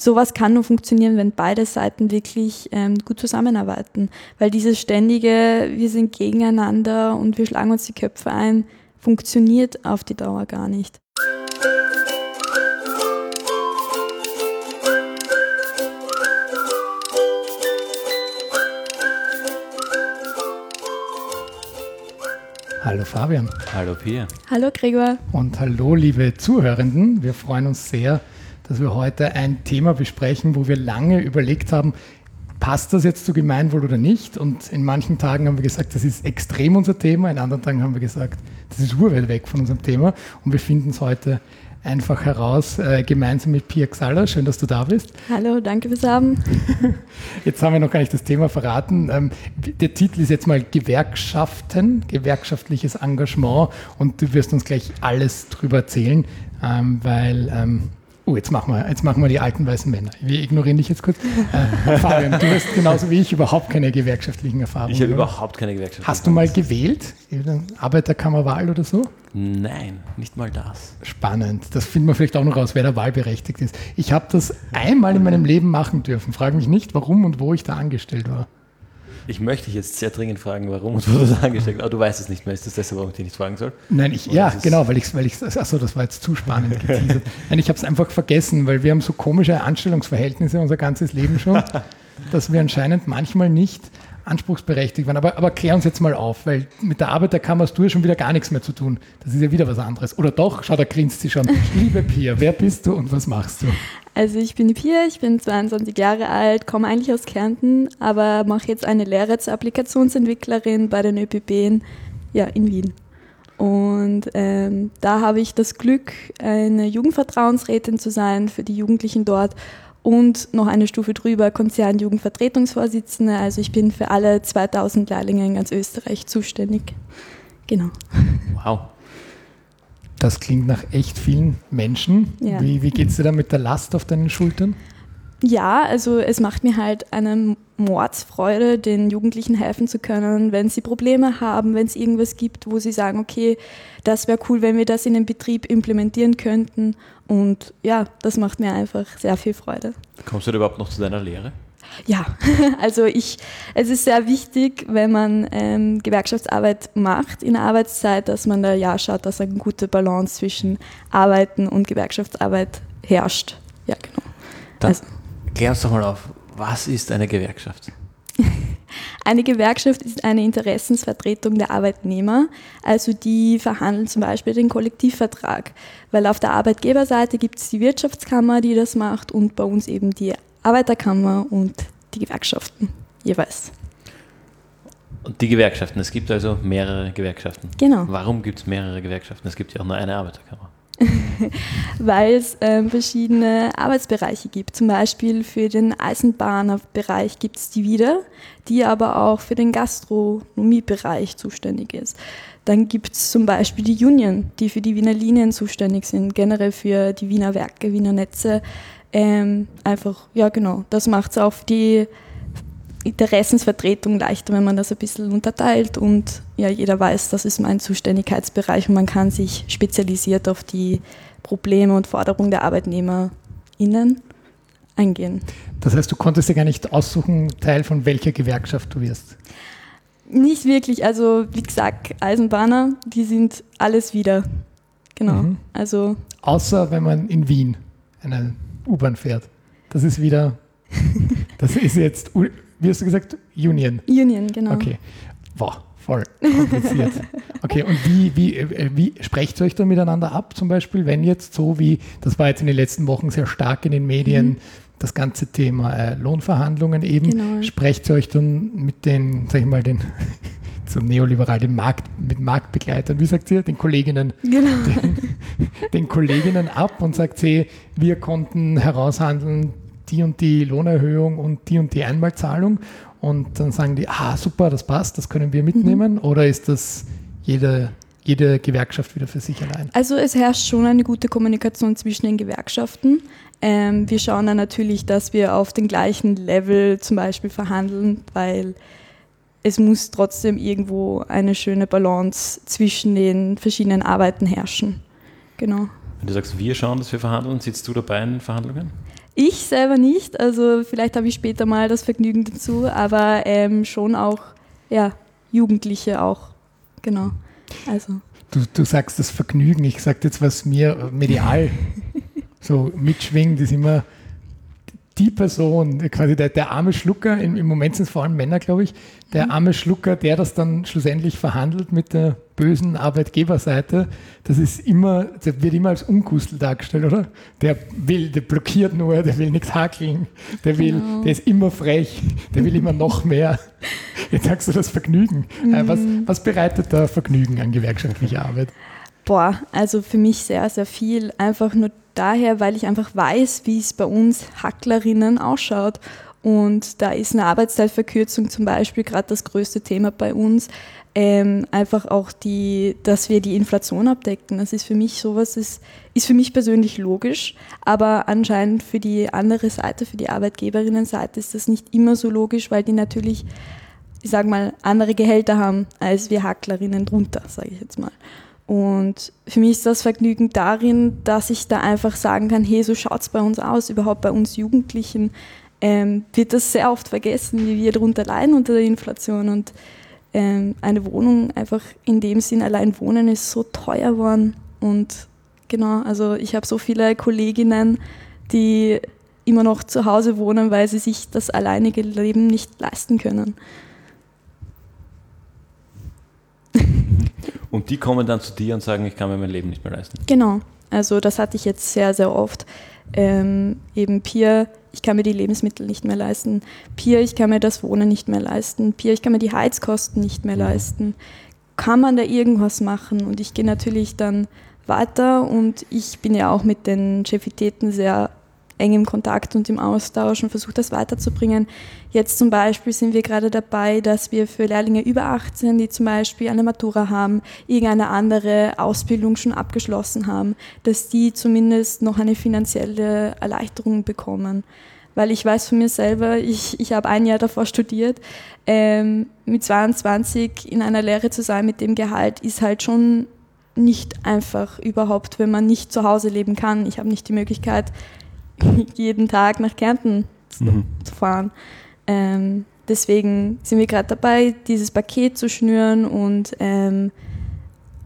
sowas kann nur funktionieren, wenn beide Seiten wirklich ähm, gut zusammenarbeiten. Weil dieses ständige, wir sind gegeneinander und wir schlagen uns die Köpfe ein, funktioniert auf die Dauer gar nicht. Hallo Fabian. Hallo Pia. Hallo Gregor. Und hallo liebe Zuhörenden. Wir freuen uns sehr, dass wir heute ein Thema besprechen, wo wir lange überlegt haben, passt das jetzt zu Gemeinwohl oder nicht? Und in manchen Tagen haben wir gesagt, das ist extrem unser Thema, in anderen Tagen haben wir gesagt, das ist urweit weg von unserem Thema. Und wir finden es heute einfach heraus, äh, gemeinsam mit Pia Xaller. Schön, dass du da bist. Hallo, danke fürs Haben. Jetzt haben wir noch gar nicht das Thema verraten. Ähm, der Titel ist jetzt mal Gewerkschaften, gewerkschaftliches Engagement und du wirst uns gleich alles drüber erzählen, ähm, weil ähm, Oh, jetzt machen, wir, jetzt machen wir die alten weißen Männer. Wir ignorieren dich jetzt kurz. Äh, Fabian, du hast genauso wie ich überhaupt keine gewerkschaftlichen Erfahrungen. Ich habe überhaupt keine gewerkschaftlichen Hast du mal gewählt? Arbeiterkammerwahl oder so? Nein, nicht mal das. Spannend. Das finden wir vielleicht auch noch raus, wer da wahlberechtigt ist. Ich habe das einmal in meinem Leben machen dürfen. Frage mich nicht, warum und wo ich da angestellt war. Ich möchte dich jetzt sehr dringend fragen, warum und wo du das angesteckt hast. Aber du weißt es nicht mehr. Ist das deshalb, warum ich dich nicht fragen soll? Nein, ich, ja, genau, weil ich, weil ich, achso, das war jetzt zu spannend geteasert. Nein, ich habe es einfach vergessen, weil wir haben so komische Anstellungsverhältnisse unser ganzes Leben schon, dass wir anscheinend manchmal nicht anspruchsberechtigt waren. Aber, aber klär uns jetzt mal auf, weil mit der hast du ja schon wieder gar nichts mehr zu tun. Das ist ja wieder was anderes. Oder doch? Schau, da grinst sie schon. Liebe Pia, wer bist du und was machst du? Also ich bin die Pia, ich bin 22 Jahre alt, komme eigentlich aus Kärnten, aber mache jetzt eine Lehre zur Applikationsentwicklerin bei den ÖPB ja, in Wien. Und ähm, da habe ich das Glück, eine Jugendvertrauensrätin zu sein für die Jugendlichen dort und noch eine Stufe drüber Konzernjugendvertretungsvorsitzende. Also ich bin für alle 2000 Lehrlinge in ganz Österreich zuständig. Genau. Wow. Das klingt nach echt vielen Menschen. Ja. Wie, wie geht es dir da mit der Last auf deinen Schultern? Ja, also es macht mir halt eine Mordsfreude, den Jugendlichen helfen zu können, wenn sie Probleme haben, wenn es irgendwas gibt, wo sie sagen, okay, das wäre cool, wenn wir das in den Betrieb implementieren könnten. Und ja, das macht mir einfach sehr viel Freude. Kommst du überhaupt noch zu deiner Lehre? Ja, also ich, es ist sehr wichtig, wenn man ähm, Gewerkschaftsarbeit macht in der Arbeitszeit, dass man da ja schaut, dass eine gute Balance zwischen Arbeiten und Gewerkschaftsarbeit herrscht. Ja, genau. Dann also, klär uns doch mal auf, was ist eine Gewerkschaft? Eine Gewerkschaft ist eine Interessensvertretung der Arbeitnehmer, also die verhandeln zum Beispiel den Kollektivvertrag, weil auf der Arbeitgeberseite gibt es die Wirtschaftskammer, die das macht und bei uns eben die Arbeiterkammer und die Gewerkschaften jeweils. Und die Gewerkschaften, es gibt also mehrere Gewerkschaften. Genau. Warum gibt es mehrere Gewerkschaften? Es gibt ja auch nur eine Arbeiterkammer. weil es äh, verschiedene Arbeitsbereiche gibt. Zum Beispiel für den Eisenbahnerbereich gibt es die wieder, die aber auch für den Gastronomiebereich zuständig ist. Dann gibt es zum Beispiel die Union, die für die Wiener Linien zuständig sind, generell für die Wiener Werke, Wiener Netze. Ähm, einfach, ja genau, das macht es auf die Interessensvertretung leichter, wenn man das ein bisschen unterteilt und ja, jeder weiß, das ist mein Zuständigkeitsbereich und man kann sich spezialisiert auf die Probleme und Forderungen der ArbeitnehmerInnen eingehen. Das heißt, du konntest ja gar nicht aussuchen, Teil von welcher Gewerkschaft du wirst? Nicht wirklich. Also, wie gesagt, Eisenbahner, die sind alles wieder. Genau. Mhm. Also. Außer wenn man in Wien eine U-Bahn fährt. Das ist wieder. Das ist jetzt wie hast du gesagt? Union. Union, genau. Okay. Boah, voll kompliziert. Okay, und wie, wie, äh, wie sprecht ihr euch da miteinander ab, zum Beispiel, wenn jetzt so wie, das war jetzt in den letzten Wochen sehr stark in den Medien, mhm. das ganze Thema äh, Lohnverhandlungen eben, genau. sprecht ihr euch dann mit den, sag ich mal, den zum Neoliberal, den Markt, mit Marktbegleitern, wie sagt ihr, den Kolleginnen, genau. den, den Kolleginnen ab und sagt sie, wir konnten heraushandeln, die und die Lohnerhöhung und die und die Einmalzahlung und dann sagen die, ah super, das passt, das können wir mitnehmen mhm. oder ist das jede, jede Gewerkschaft wieder für sich allein? Also es herrscht schon eine gute Kommunikation zwischen den Gewerkschaften. Ähm, wir schauen dann natürlich, dass wir auf den gleichen Level zum Beispiel verhandeln, weil es muss trotzdem irgendwo eine schöne Balance zwischen den verschiedenen Arbeiten herrschen. Genau. Wenn du sagst, wir schauen, dass wir verhandeln, sitzt du dabei in Verhandlungen? Ich selber nicht, also vielleicht habe ich später mal das Vergnügen dazu, aber ähm, schon auch, ja, Jugendliche auch, genau. Also. Du, du sagst das Vergnügen, ich sage jetzt, was mir medial so mitschwingt, ist immer die Person, quasi der, der arme Schlucker, im, im Moment sind es vor allem Männer, glaube ich, der mhm. arme Schlucker, der das dann schlussendlich verhandelt mit der bösen Arbeitgeberseite, das ist immer, der wird immer als Unkustel dargestellt, oder? Der will, der blockiert nur, der will nichts hakeln, der will, genau. der ist immer frech, der will immer noch mehr. Jetzt sagst du das Vergnügen. Äh, mhm. Was, was bereitet da Vergnügen an gewerkschaftlicher Arbeit? Boah, also für mich sehr, sehr viel. Einfach nur daher, weil ich einfach weiß, wie es bei uns Hacklerinnen ausschaut. Und da ist eine Arbeitszeitverkürzung zum Beispiel gerade das größte Thema bei uns. Ähm, einfach auch die, dass wir die Inflation abdecken. Das ist für mich sowas, ist, ist für mich persönlich logisch, aber anscheinend für die andere Seite, für die Arbeitgeberinnenseite ist das nicht immer so logisch, weil die natürlich, ich sage mal, andere Gehälter haben als wir Hacklerinnen drunter, sage ich jetzt mal. Und für mich ist das Vergnügen darin, dass ich da einfach sagen kann, hey, so schaut es bei uns aus, überhaupt bei uns Jugendlichen ähm, wird das sehr oft vergessen, wie wir darunter leiden unter der Inflation. Und ähm, eine Wohnung einfach in dem Sinn allein wohnen ist so teuer geworden. Und genau, also ich habe so viele Kolleginnen, die immer noch zu Hause wohnen, weil sie sich das alleinige Leben nicht leisten können. Und die kommen dann zu dir und sagen, ich kann mir mein Leben nicht mehr leisten. Genau. Also das hatte ich jetzt sehr, sehr oft. Ähm, eben Peer, ich kann mir die Lebensmittel nicht mehr leisten. Peer, ich kann mir das Wohnen nicht mehr leisten. Peer, ich kann mir die Heizkosten nicht mehr mhm. leisten. Kann man da irgendwas machen? Und ich gehe natürlich dann weiter und ich bin ja auch mit den Chefitäten sehr eng im Kontakt und im Austausch und versuche das weiterzubringen. Jetzt zum Beispiel sind wir gerade dabei, dass wir für Lehrlinge über 18, die zum Beispiel eine Matura haben, irgendeine andere Ausbildung schon abgeschlossen haben, dass die zumindest noch eine finanzielle Erleichterung bekommen weil ich weiß von mir selber, ich, ich habe ein Jahr davor studiert, ähm, mit 22 in einer Lehre zu sein mit dem Gehalt ist halt schon nicht einfach überhaupt, wenn man nicht zu Hause leben kann. Ich habe nicht die Möglichkeit, jeden Tag nach Kärnten mhm. zu fahren. Ähm, deswegen sind wir gerade dabei, dieses Paket zu schnüren und ähm,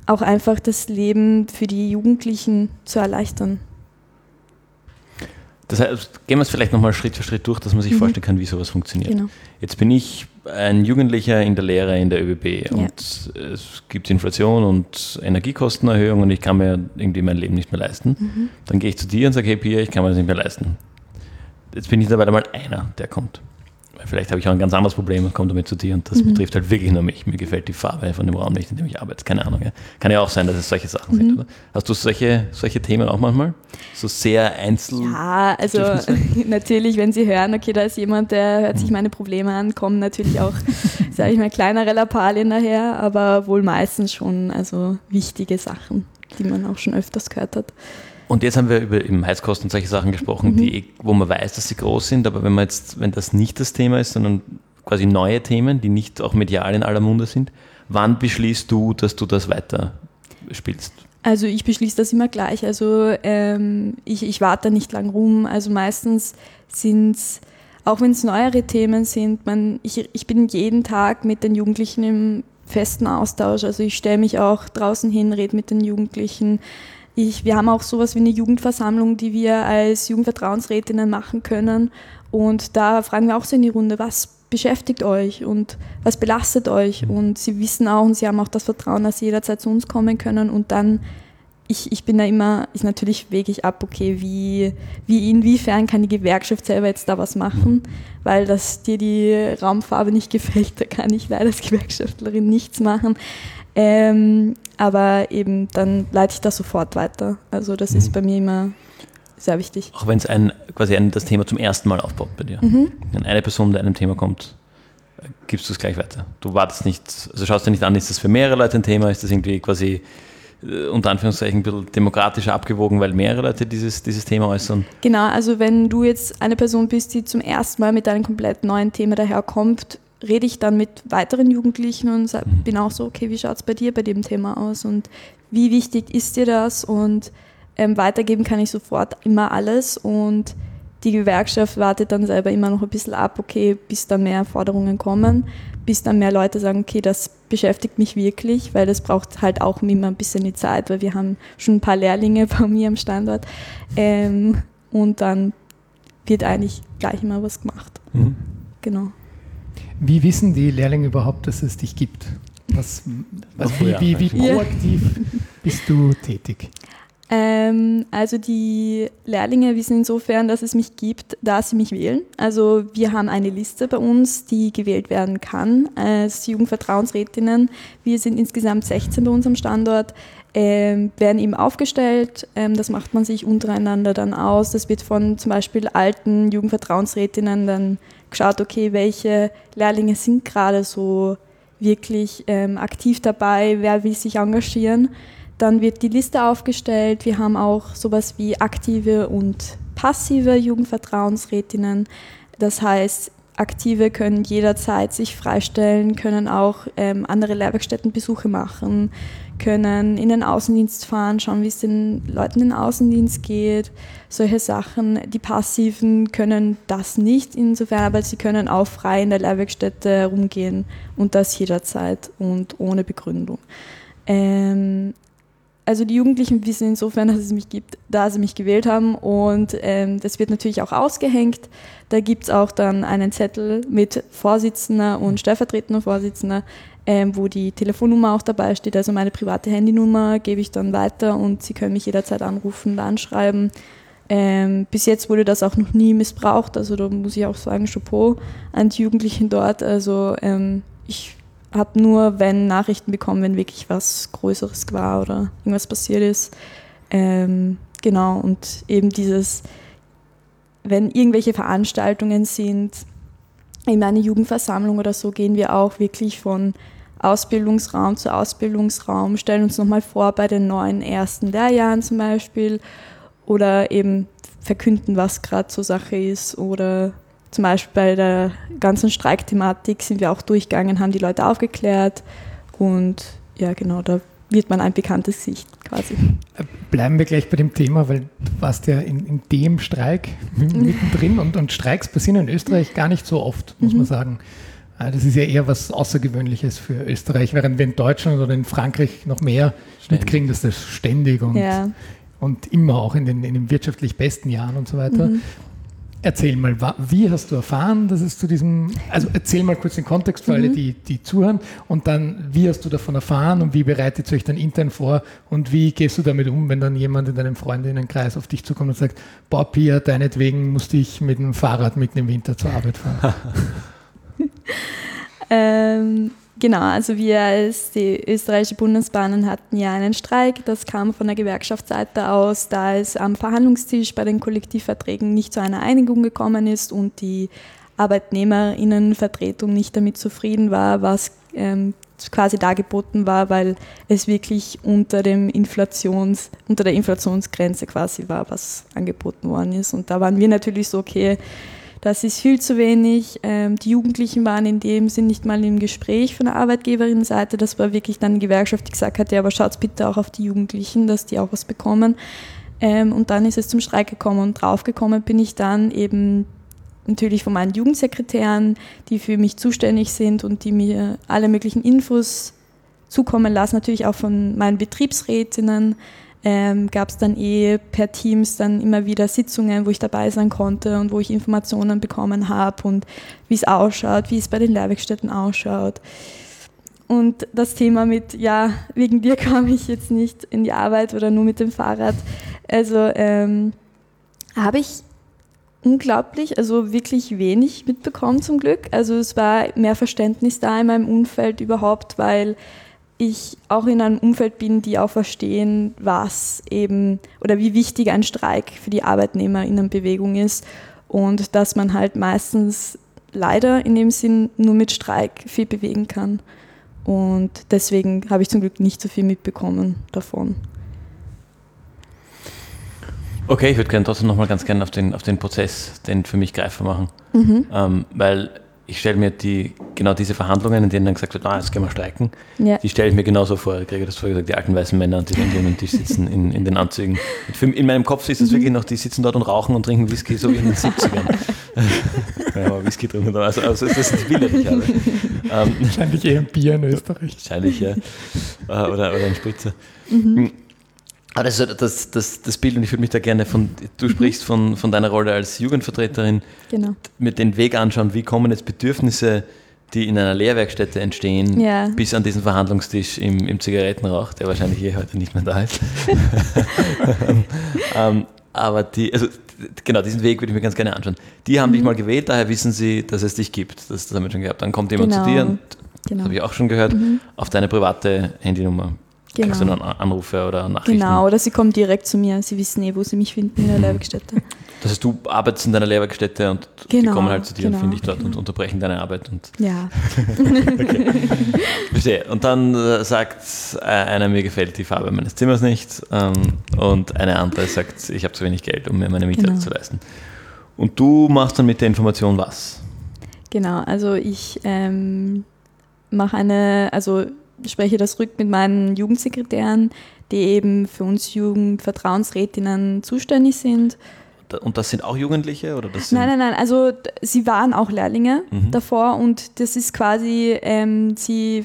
auch einfach das Leben für die Jugendlichen zu erleichtern. Das heißt, gehen wir es vielleicht nochmal Schritt für Schritt durch, dass man sich mhm. vorstellen kann, wie sowas funktioniert. Genau. Jetzt bin ich ein Jugendlicher in der Lehre in der ÖBB ja. und es gibt Inflation und Energiekostenerhöhung und ich kann mir irgendwie mein Leben nicht mehr leisten. Mhm. Dann gehe ich zu dir und sage, hey Pia, ich kann mir das nicht mehr leisten. Jetzt bin ich dabei mal einer, der kommt. Vielleicht habe ich auch ein ganz anderes Problem und komme damit zu dir und das mhm. betrifft halt wirklich nur mich. Mir gefällt die Farbe von dem Raum nicht, in dem ich arbeite. Keine Ahnung. Ja. Kann ja auch sein, dass es solche Sachen mhm. sind. Oder? Hast du solche, solche Themen auch manchmal? So sehr einzeln? Ja, also natürlich, wenn sie hören, okay, da ist jemand, der hört sich mhm. meine Probleme an, kommen natürlich auch, sage ich mal, kleinere Lappalien daher, aber wohl meistens schon also wichtige Sachen, die man auch schon öfters gehört hat. Und jetzt haben wir über eben Heizkosten und solche Sachen gesprochen, mhm. die, wo man weiß, dass sie groß sind, aber wenn man jetzt, wenn das nicht das Thema ist, sondern quasi neue Themen, die nicht auch medial in aller Munde sind, wann beschließt du, dass du das weiter spielst? Also ich beschließe das immer gleich. Also ähm, ich, ich warte nicht lang rum. Also meistens sind es, auch wenn es neuere Themen sind, man, ich, ich bin jeden Tag mit den Jugendlichen im festen Austausch. Also ich stelle mich auch draußen hin, rede mit den Jugendlichen, ich, wir haben auch sowas wie eine Jugendversammlung, die wir als Jugendvertrauensrätinnen machen können. Und da fragen wir auch so in die Runde, was beschäftigt euch und was belastet euch? Und sie wissen auch und sie haben auch das Vertrauen, dass sie jederzeit zu uns kommen können. Und dann, ich, ich bin da immer, ist natürlich wege ich ab, okay, wie, wie inwiefern kann die Gewerkschaft selber jetzt da was machen? Weil dass dir die Raumfarbe nicht gefällt, da kann ich leider als Gewerkschaftlerin nichts machen. Ähm, aber eben dann leite ich das sofort weiter. Also das mhm. ist bei mir immer sehr wichtig. Auch wenn es ein, quasi ein, das Thema zum ersten Mal aufbaut bei dir. Mhm. Wenn eine Person mit einem Thema kommt, gibst du es gleich weiter. Du wartest nicht, also schaust dir nicht an, ist das für mehrere Leute ein Thema, ist das irgendwie quasi äh, unter Anführungszeichen ein bisschen demokratischer abgewogen, weil mehrere Leute dieses, dieses Thema äußern? Genau, also wenn du jetzt eine Person bist, die zum ersten Mal mit einem komplett neuen Thema daherkommt, rede ich dann mit weiteren Jugendlichen und mhm. bin auch so, okay, wie schaut es bei dir bei dem Thema aus und wie wichtig ist dir das? Und ähm, weitergeben kann ich sofort immer alles und die Gewerkschaft wartet dann selber immer noch ein bisschen ab, okay, bis dann mehr Forderungen kommen, bis dann mehr Leute sagen, okay, das beschäftigt mich wirklich, weil das braucht halt auch immer ein bisschen die Zeit, weil wir haben schon ein paar Lehrlinge bei mir am Standort ähm, und dann wird eigentlich gleich immer was gemacht. Mhm. Genau. Wie wissen die Lehrlinge überhaupt, dass es dich gibt? Was, was, wie, wie, wie proaktiv bist du tätig? Ähm, also die Lehrlinge wissen insofern, dass es mich gibt, da sie mich wählen. Also wir haben eine Liste bei uns, die gewählt werden kann als Jugendvertrauensrätinnen. Wir sind insgesamt 16 bei uns am Standort, ähm, werden eben aufgestellt. Ähm, das macht man sich untereinander dann aus. Das wird von zum Beispiel alten Jugendvertrauensrätinnen dann geschaut, okay, welche Lehrlinge sind gerade so wirklich ähm, aktiv dabei, wer will sich engagieren. Dann wird die Liste aufgestellt. Wir haben auch sowas wie aktive und passive Jugendvertrauensrätinnen. Das heißt, Aktive können jederzeit sich freistellen, können auch ähm, andere Lehrwerkstättenbesuche machen, können in den Außendienst fahren, schauen, wie es den Leuten in den Außendienst geht, solche Sachen. Die Passiven können das nicht insofern, aber sie können auch frei in der Lehrwerkstätte herumgehen und das jederzeit und ohne Begründung. Ähm, also die Jugendlichen wissen insofern, dass es mich gibt, da sie mich gewählt haben und ähm, das wird natürlich auch ausgehängt. Da gibt es auch dann einen Zettel mit Vorsitzender und stellvertretender Vorsitzender, ähm, wo die Telefonnummer auch dabei steht. Also meine private Handynummer gebe ich dann weiter und sie können mich jederzeit anrufen und anschreiben. Ähm, bis jetzt wurde das auch noch nie missbraucht, also da muss ich auch sagen, Chapeau an die Jugendlichen dort. Also ähm, ich habe nur, wenn Nachrichten bekommen, wenn wirklich was Größeres war oder irgendwas passiert ist. Ähm, genau, und eben dieses, wenn irgendwelche Veranstaltungen sind, in eine Jugendversammlung oder so, gehen wir auch wirklich von Ausbildungsraum zu Ausbildungsraum, stellen uns nochmal vor bei den neuen ersten Lehrjahren zum Beispiel oder eben verkünden, was gerade zur Sache ist oder zum Beispiel bei der ganzen Streikthematik sind wir auch durchgegangen, haben die Leute aufgeklärt und ja, genau, da wird man ein bekanntes Gesicht quasi. Bleiben wir gleich bei dem Thema, weil du warst ja in, in dem Streik mittendrin und, und Streiks passieren in Österreich gar nicht so oft, muss mhm. man sagen. Ah, das ist ja eher was Außergewöhnliches für Österreich, während wir in Deutschland oder in Frankreich noch mehr ständig. mitkriegen, dass das ständig und, ja. und immer auch in den, in den wirtschaftlich besten Jahren und so weiter. Mhm. Erzähl mal, wie hast du erfahren, dass es zu diesem, also erzähl mal kurz den Kontext für mhm. alle, die, die zuhören und dann, wie hast du davon erfahren und wie bereitet ihr euch dann intern vor und wie gehst du damit um, wenn dann jemand in deinem Freundinnenkreis auf dich zukommt und sagt, boah, Pia, deinetwegen musste ich mit dem Fahrrad mitten im Winter zur Arbeit fahren? ähm, Genau, also wir als die österreichische Bundesbahnen hatten ja einen Streik. Das kam von der Gewerkschaftsseite aus, da es am Verhandlungstisch bei den Kollektivverträgen nicht zu einer Einigung gekommen ist und die Arbeitnehmerinnenvertretung nicht damit zufrieden war, was ähm, quasi dargeboten war, weil es wirklich unter, dem Inflations, unter der Inflationsgrenze quasi war, was angeboten worden ist. Und da waren wir natürlich so, okay, das ist viel zu wenig. Ähm, die Jugendlichen waren in dem Sinn nicht mal im Gespräch von der Arbeitgeberinnenseite. Das war wirklich dann die Gewerkschaft, die gesagt hat, ja, aber schaut bitte auch auf die Jugendlichen, dass die auch was bekommen. Ähm, und dann ist es zum Streik gekommen und draufgekommen bin ich dann eben natürlich von meinen Jugendsekretären, die für mich zuständig sind und die mir alle möglichen Infos zukommen lassen, natürlich auch von meinen Betriebsrätinnen, ähm, gab es dann eh per Teams dann immer wieder Sitzungen, wo ich dabei sein konnte und wo ich Informationen bekommen habe und wie es ausschaut, wie es bei den Lehrwerkstätten ausschaut. Und das Thema mit, ja, wegen dir kam ich jetzt nicht in die Arbeit oder nur mit dem Fahrrad. Also ähm, habe ich unglaublich, also wirklich wenig mitbekommen zum Glück. Also es war mehr Verständnis da in meinem Umfeld überhaupt, weil ich auch in einem Umfeld bin, die auch verstehen, was eben oder wie wichtig ein Streik für die Arbeitnehmerinnenbewegung ist und dass man halt meistens leider in dem Sinn nur mit Streik viel bewegen kann. Und deswegen habe ich zum Glück nicht so viel mitbekommen davon. Okay, ich würde gerne trotzdem nochmal ganz gerne auf den, auf den Prozess, den für mich greifbar machen. Mhm. Ähm, weil ich stelle mir die, genau diese Verhandlungen, in denen dann gesagt wird, ah, jetzt gehen wir streiken, ja. die stelle ich mir genauso vor. Ich kriege das vorher gesagt, die alten weißen Männer, die dann am Tisch sitzen in, in den Anzügen. In meinem Kopf ist es mhm. wirklich noch, die sitzen dort und rauchen und trinken Whisky, so wie in den 70ern. ja, aber Whisky trinken, also, also das sind die Bilder, die ich habe. Ähm, wahrscheinlich eher ein Bier in Österreich. Wahrscheinlich, ja. Äh, oder, oder ein Spritzer. Mhm. Aber das ist das, das, das Bild und ich würde mich da gerne von, du mhm. sprichst von, von deiner Rolle als Jugendvertreterin, genau. mit den Weg anschauen, wie kommen jetzt Bedürfnisse, die in einer Lehrwerkstätte entstehen, ja. bis an diesen Verhandlungstisch im, im Zigarettenrauch, der wahrscheinlich eh heute nicht mehr da ist. ähm, aber die, also genau, diesen Weg würde ich mir ganz gerne anschauen. Die haben mhm. dich mal gewählt, daher wissen sie, dass es dich gibt. Das, das haben wir schon gehabt. Dann kommt jemand genau. zu dir und genau. das habe ich auch schon gehört, mhm. auf deine private Handynummer Genau. Kriegst du dann Anrufe oder Nachrichten? Genau, oder sie kommen direkt zu mir. Sie wissen eh, wo sie mich finden in der mhm. Lehrwerkstätte. Das heißt, du arbeitest in deiner Lehrwerkstätte und genau, die kommen halt zu dir genau, und finden dich dort genau. und unterbrechen deine Arbeit. Und ja. Verstehe. Und dann äh, sagt äh, einer, mir gefällt die Farbe meines Zimmers nicht ähm, und eine andere sagt, ich habe zu wenig Geld, um mir meine Miete genau. zu leisten. Und du machst dann mit der Information was? Genau, also ich ähm, mache eine, also spreche das rück mit meinen Jugendsekretären, die eben für uns Jugendvertrauensrätinnen zuständig sind. Und das sind auch Jugendliche? Oder das nein, nein, nein. Also sie waren auch Lehrlinge mhm. davor und das ist quasi, ähm, sie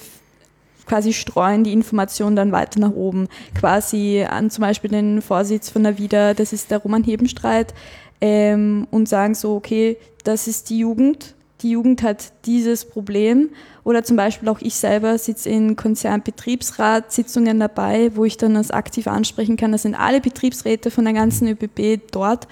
quasi streuen die Information dann weiter nach oben. Quasi an zum Beispiel den Vorsitz von der WIDA, das ist der Roman Hebenstreit, ähm, und sagen so, okay, das ist die Jugend, die Jugend hat dieses Problem oder zum Beispiel auch ich selber sitze in Konzernbetriebsratssitzungen dabei, wo ich dann das aktiv ansprechen kann. Das sind alle Betriebsräte von der ganzen ÖBB dort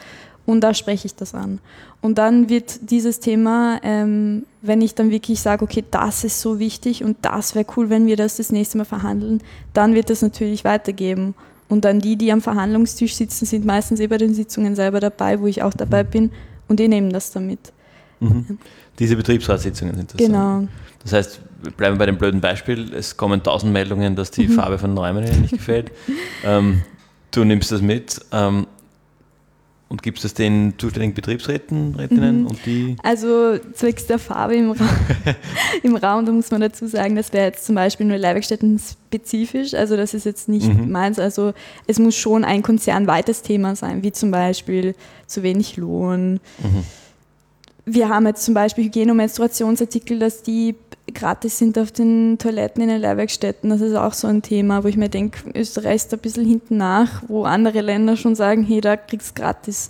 und da spreche ich das an. Und dann wird dieses Thema, ähm, wenn ich dann wirklich sage, okay, das ist so wichtig und das wäre cool, wenn wir das das nächste Mal verhandeln, dann wird das natürlich weitergeben. Und dann die, die am Verhandlungstisch sitzen, sind meistens eh bei den Sitzungen selber dabei, wo ich auch dabei bin und die nehmen das dann mit. Mhm. Diese Betriebsratssitzungen sind das. Genau. Dann. Das heißt, bleiben wir bei dem blöden Beispiel, es kommen tausend Meldungen, dass die mhm. Farbe von Neumann nicht gefällt. ähm, du nimmst das mit ähm, und gibst es den zuständigen Betriebsräten, Rätinnen mhm. und die? Also zwecks der Farbe im, Ra im Raum, da muss man dazu sagen, das wäre jetzt zum Beispiel nur Leihwerkstätten spezifisch, also das ist jetzt nicht mhm. meins, also es muss schon ein konzernweites Thema sein, wie zum Beispiel zu wenig Lohn. Mhm wir haben jetzt zum Beispiel Hygiene- und Menstruationsartikel, dass die gratis sind auf den Toiletten in den Lehrwerkstätten. Das ist auch so ein Thema, wo ich mir denke, Österreich ist ein bisschen hinten nach, wo andere Länder schon sagen, hey, da kriegst du gratis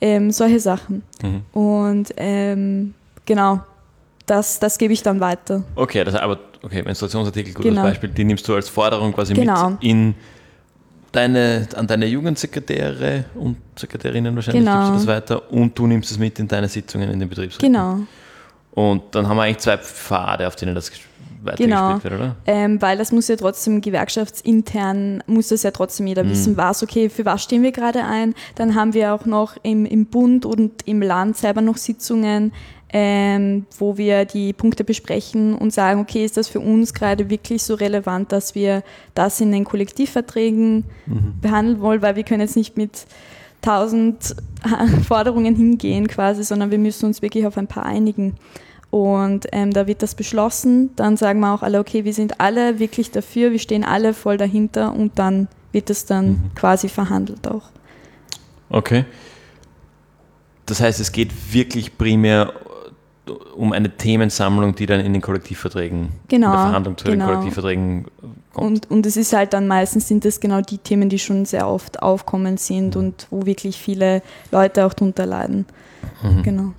ähm, solche Sachen. Mhm. Und ähm, genau, das, das gebe ich dann weiter. Okay, das, aber okay, Menstruationsartikel, gutes genau. Beispiel, die nimmst du als Forderung quasi genau. mit in deine, an deine Jugendsekretäre und Sekretärinnen wahrscheinlich genau. gibst du das weiter und du nimmst es mit in deine Sitzungen in den Betriebsräten. Genau. Und dann haben wir eigentlich zwei Pfade, auf denen das weitergespielt genau. wird, oder? Ähm, weil das muss ja trotzdem gewerkschaftsintern, muss das ja trotzdem jeder mhm. wissen, was, okay, für was stehen wir gerade ein. Dann haben wir auch noch im, im Bund und im Land selber noch Sitzungen, ähm, wo wir die Punkte besprechen und sagen, okay, ist das für uns gerade wirklich so relevant, dass wir das in den Kollektivverträgen mhm. behandeln wollen, weil wir können jetzt nicht mit tausend Forderungen hingehen quasi, sondern wir müssen uns wirklich auf ein paar einigen. Und ähm, da wird das beschlossen, dann sagen wir auch alle, okay, wir sind alle wirklich dafür, wir stehen alle voll dahinter und dann wird es dann mhm. quasi verhandelt auch. Okay. Das heißt, es geht wirklich primär um eine Themensammlung, die dann in den Kollektivverträgen, genau, in der Verhandlung zu genau. den Kollektivverträgen kommt. Und, und es ist halt dann meistens sind das genau die Themen, die schon sehr oft aufkommen sind mhm. und wo wirklich viele Leute auch drunter leiden. Mhm. Genau.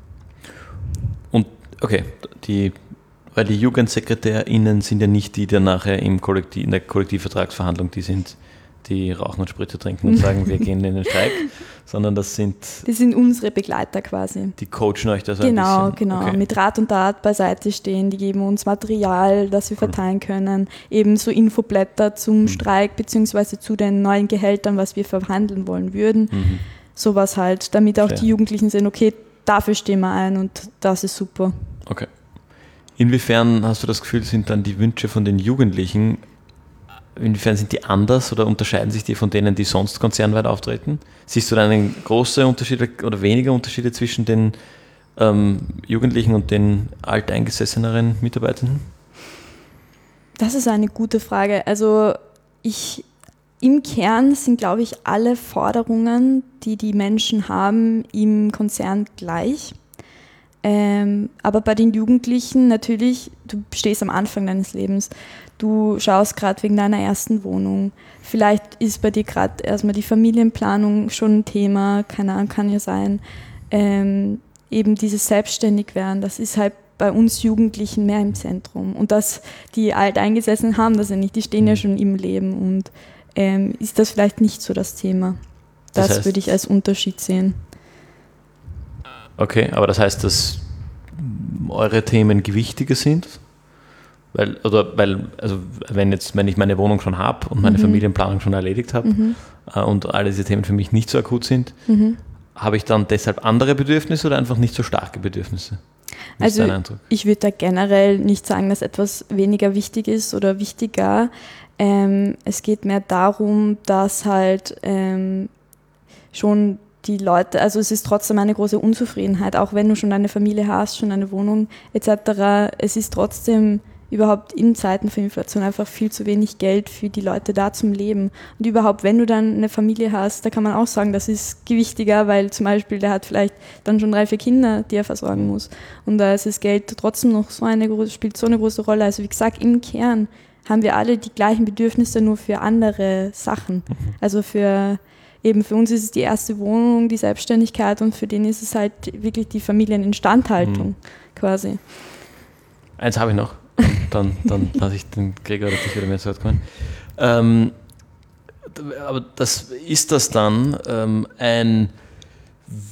Und okay, die, weil die JugendsekretärInnen sind ja nicht die, die nachher im Kollektiv, in der Kollektivvertragsverhandlung, die sind die rauchen und Spritze trinken und sagen, wir gehen in den Streik, sondern das sind. Das sind unsere Begleiter quasi. Die coachen euch das Genau, ein genau. Okay. Mit Rat und Tat beiseite stehen, die geben uns Material, das wir verteilen können, ebenso Infoblätter zum mhm. Streik beziehungsweise zu den neuen Gehältern, was wir verhandeln wollen würden. Mhm. Sowas halt, damit auch Fair. die Jugendlichen sehen, okay, dafür stehen wir ein und das ist super. Okay. Inwiefern hast du das Gefühl, sind dann die Wünsche von den Jugendlichen Inwiefern sind die anders oder unterscheiden sich die von denen, die sonst konzernweit auftreten? Siehst du da einen großen Unterschied oder weniger Unterschiede zwischen den ähm, Jugendlichen und den alteingesesseneren Mitarbeitenden? Das ist eine gute Frage. Also ich im Kern sind, glaube ich, alle Forderungen, die die Menschen haben, im Konzern gleich. Ähm, aber bei den Jugendlichen natürlich, du stehst am Anfang deines Lebens, du schaust gerade wegen deiner ersten Wohnung. Vielleicht ist bei dir gerade erstmal die Familienplanung schon ein Thema, keine Ahnung, kann ja sein. Ähm, eben dieses Selbstständigwerden, das ist halt bei uns Jugendlichen mehr im Zentrum. Und dass die Alteingesessenen haben das ja nicht, die stehen ja mhm. schon im Leben und ähm, ist das vielleicht nicht so das Thema. Das, das heißt, würde ich als Unterschied sehen. Okay, aber das heißt, dass eure Themen gewichtiger sind? Weil, oder weil, also wenn jetzt, wenn ich meine Wohnung schon habe und meine mhm. Familienplanung schon erledigt habe mhm. äh, und all diese Themen für mich nicht so akut sind, mhm. habe ich dann deshalb andere Bedürfnisse oder einfach nicht so starke Bedürfnisse? Wie also ich würde da generell nicht sagen, dass etwas weniger wichtig ist oder wichtiger. Ähm, es geht mehr darum, dass halt ähm, schon die Leute, also es ist trotzdem eine große Unzufriedenheit, auch wenn du schon eine Familie hast, schon eine Wohnung etc. Es ist trotzdem überhaupt in Zeiten von Inflation einfach viel zu wenig Geld für die Leute da zum Leben. Und überhaupt, wenn du dann eine Familie hast, da kann man auch sagen, das ist gewichtiger, weil zum Beispiel der hat vielleicht dann schon drei, vier Kinder, die er versorgen muss. Und da ist das Geld trotzdem noch so eine spielt so eine große Rolle. Also wie gesagt, im Kern haben wir alle die gleichen Bedürfnisse, nur für andere Sachen. Mhm. Also für eben für uns ist es die erste Wohnung, die Selbstständigkeit und für den ist es halt wirklich die Familieninstandhaltung mhm. quasi. Eins habe ich noch dann, dann lasse ich den Gregor oder dich wieder mehr zu Wort kommen. Ähm, aber das, ist das dann ähm, ein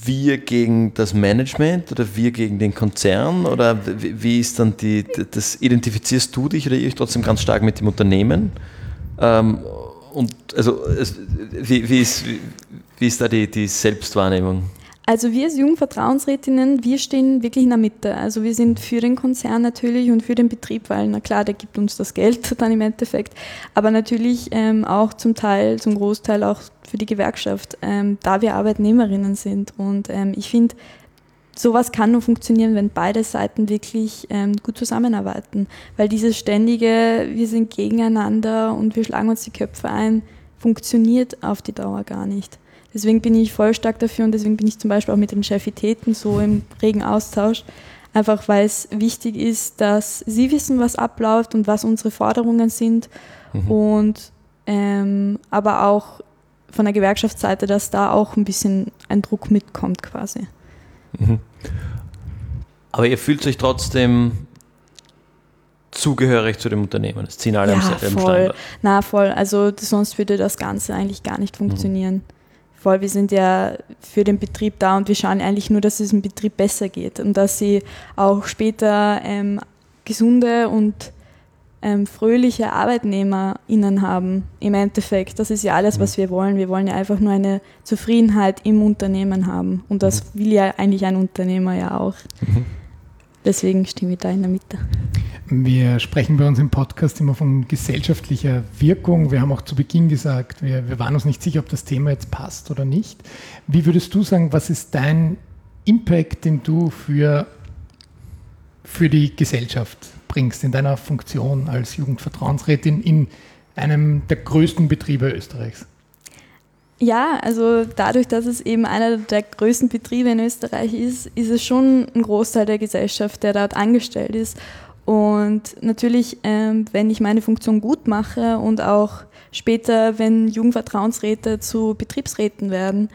wir gegen das Management oder wir gegen den Konzern oder wie, ist dann die, das identifizierst du dich oder ihr euch trotzdem ganz stark mit dem Unternehmen? Ähm, und also wie, wie, ist, wie ist da die, die Selbstwahrnehmung? Also wir als Jugendvertrauensrätinnen, wir stehen wirklich in der Mitte. Also wir sind für den Konzern natürlich und für den Betrieb, weil na klar, der gibt uns das Geld dann im Endeffekt, aber natürlich ähm, auch zum Teil, zum Großteil auch für die Gewerkschaft, ähm, da wir Arbeitnehmerinnen sind. Und ähm, ich finde, sowas kann nur funktionieren, wenn beide Seiten wirklich ähm, gut zusammenarbeiten. Weil dieses ständige, wir sind gegeneinander und wir schlagen uns die Köpfe ein, funktioniert auf die Dauer gar nicht. Deswegen bin ich voll stark dafür und deswegen bin ich zum Beispiel auch mit den Chefitäten so im regen Austausch. Einfach weil es wichtig ist, dass sie wissen, was abläuft und was unsere Forderungen sind. Mhm. Und ähm, aber auch von der Gewerkschaftsseite, dass da auch ein bisschen ein Druck mitkommt quasi. Mhm. Aber ihr fühlt euch trotzdem zugehörig zu dem Unternehmen. Das ziehen alle ja, am selben voll. Standard. Na, voll. Also sonst würde das Ganze eigentlich gar nicht mhm. funktionieren. Mhm weil wir sind ja für den Betrieb da und wir schauen eigentlich nur, dass es dem Betrieb besser geht und dass sie auch später ähm, gesunde und ähm, fröhliche ArbeitnehmerInnen haben im Endeffekt. Das ist ja alles, was mhm. wir wollen. Wir wollen ja einfach nur eine Zufriedenheit im Unternehmen haben und das mhm. will ja eigentlich ein Unternehmer ja auch. Mhm. Deswegen stehen wir da in der Mitte. Wir sprechen bei uns im Podcast immer von gesellschaftlicher Wirkung. Wir haben auch zu Beginn gesagt, wir, wir waren uns nicht sicher, ob das Thema jetzt passt oder nicht. Wie würdest du sagen, was ist dein Impact, den du für, für die Gesellschaft bringst in deiner Funktion als Jugendvertrauensrätin in einem der größten Betriebe Österreichs? Ja, also dadurch, dass es eben einer der größten Betriebe in Österreich ist, ist es schon ein Großteil der Gesellschaft, der dort angestellt ist. Und natürlich, ähm, wenn ich meine Funktion gut mache und auch später, wenn Jugendvertrauensräte zu Betriebsräten werden,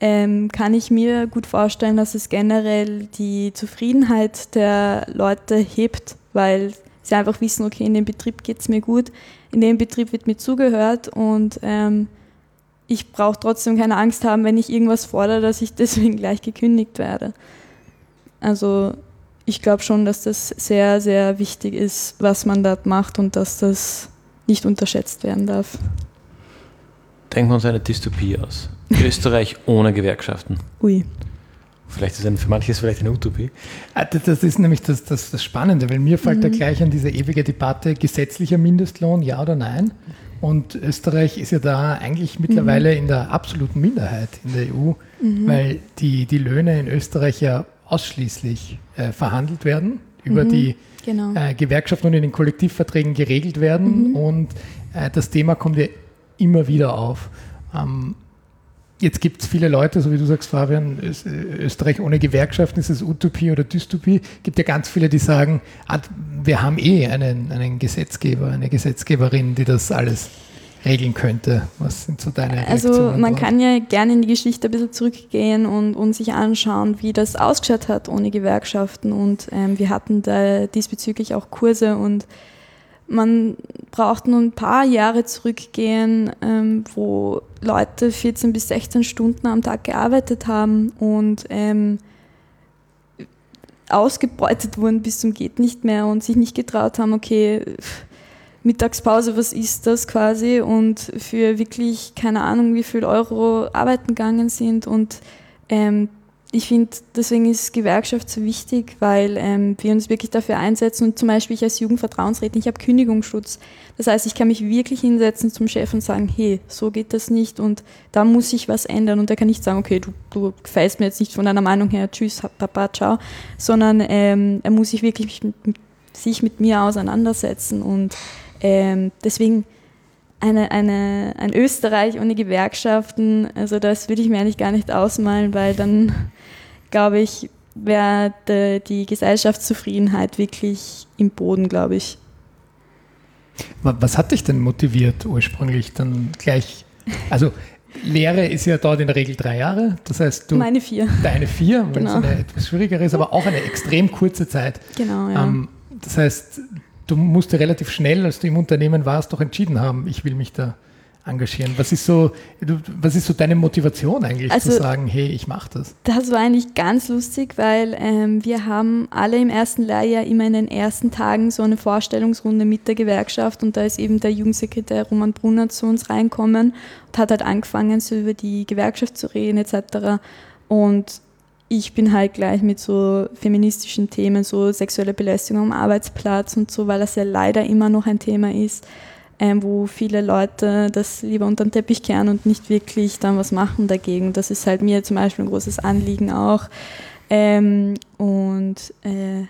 ähm, kann ich mir gut vorstellen, dass es generell die Zufriedenheit der Leute hebt, weil sie einfach wissen, okay, in dem Betrieb geht es mir gut, in dem Betrieb wird mir zugehört und ähm, ich brauche trotzdem keine Angst haben, wenn ich irgendwas fordere, dass ich deswegen gleich gekündigt werde. Also ich glaube schon, dass das sehr, sehr wichtig ist, was man dort macht und dass das nicht unterschätzt werden darf. Denken wir uns eine Dystopie aus. Österreich ohne Gewerkschaften. Ui. Vielleicht ist es für manche vielleicht eine Utopie. Ah, das ist nämlich das, das, das Spannende, weil mir fällt mhm. da gleich an diese ewige Debatte, gesetzlicher Mindestlohn, ja oder nein. Und Österreich ist ja da eigentlich mittlerweile mhm. in der absoluten Minderheit in der EU, mhm. weil die, die Löhne in Österreich ja ausschließlich äh, verhandelt werden, über mhm, die genau. äh, Gewerkschaften und in den Kollektivverträgen geregelt werden. Mhm. Und äh, das Thema kommt ja immer wieder auf. Ähm, jetzt gibt es viele Leute, so wie du sagst, Fabian, Österreich ohne Gewerkschaften, ist es Utopie oder Dystopie? Es gibt ja ganz viele, die sagen, ah, wir haben eh einen, einen Gesetzgeber, eine Gesetzgeberin, die das alles regeln könnte. Was sind so deine Also man dort? kann ja gerne in die Geschichte ein bisschen zurückgehen und, und sich anschauen, wie das ausgeschaut hat ohne Gewerkschaften. Und ähm, wir hatten da diesbezüglich auch Kurse und man braucht nur ein paar Jahre zurückgehen, ähm, wo Leute 14 bis 16 Stunden am Tag gearbeitet haben und ähm, ausgebeutet wurden bis zum geht nicht mehr und sich nicht getraut haben, okay, Mittagspause, was ist das quasi? Und für wirklich keine Ahnung, wie viel Euro arbeiten gegangen sind und ähm, ich finde, deswegen ist Gewerkschaft so wichtig, weil ähm, wir uns wirklich dafür einsetzen und zum Beispiel ich als Jugendvertrauensrätin, ich habe Kündigungsschutz. Das heißt, ich kann mich wirklich hinsetzen zum Chef und sagen, hey, so geht das nicht und da muss ich was ändern und er kann nicht sagen, okay, du, du gefällst mir jetzt nicht von deiner Meinung her, tschüss, papa, ciao, sondern ähm, er muss sich wirklich mit, sich mit mir auseinandersetzen und ähm, deswegen eine, eine, ein Österreich ohne Gewerkschaften, also das würde ich mir eigentlich gar nicht ausmalen, weil dann, glaube ich, wäre die Gesellschaftszufriedenheit wirklich im Boden, glaube ich. Was hat dich denn motiviert ursprünglich dann gleich? Also Lehre ist ja dort in der Regel drei Jahre. Das heißt, du. Meine vier. Deine vier, weil genau. es eine etwas schwierigere ist, aber auch eine extrem kurze Zeit. Genau, ja. Ähm, das heißt, du musst relativ schnell, als du im Unternehmen warst, doch entschieden haben, ich will mich da engagieren. Was ist so, was ist so deine Motivation eigentlich also, zu sagen, hey, ich mache das? Das war eigentlich ganz lustig, weil ähm, wir haben alle im ersten Lehrjahr immer in den ersten Tagen so eine Vorstellungsrunde mit der Gewerkschaft und da ist eben der Jugendsekretär Roman Brunner zu uns reinkommen und hat halt angefangen, so über die Gewerkschaft zu reden etc. Und ich bin halt gleich mit so feministischen Themen, so sexuelle Belästigung am Arbeitsplatz und so, weil das ja leider immer noch ein Thema ist, ähm, wo viele Leute das lieber unter den Teppich kehren und nicht wirklich dann was machen dagegen. Das ist halt mir zum Beispiel ein großes Anliegen auch. Ähm, und äh,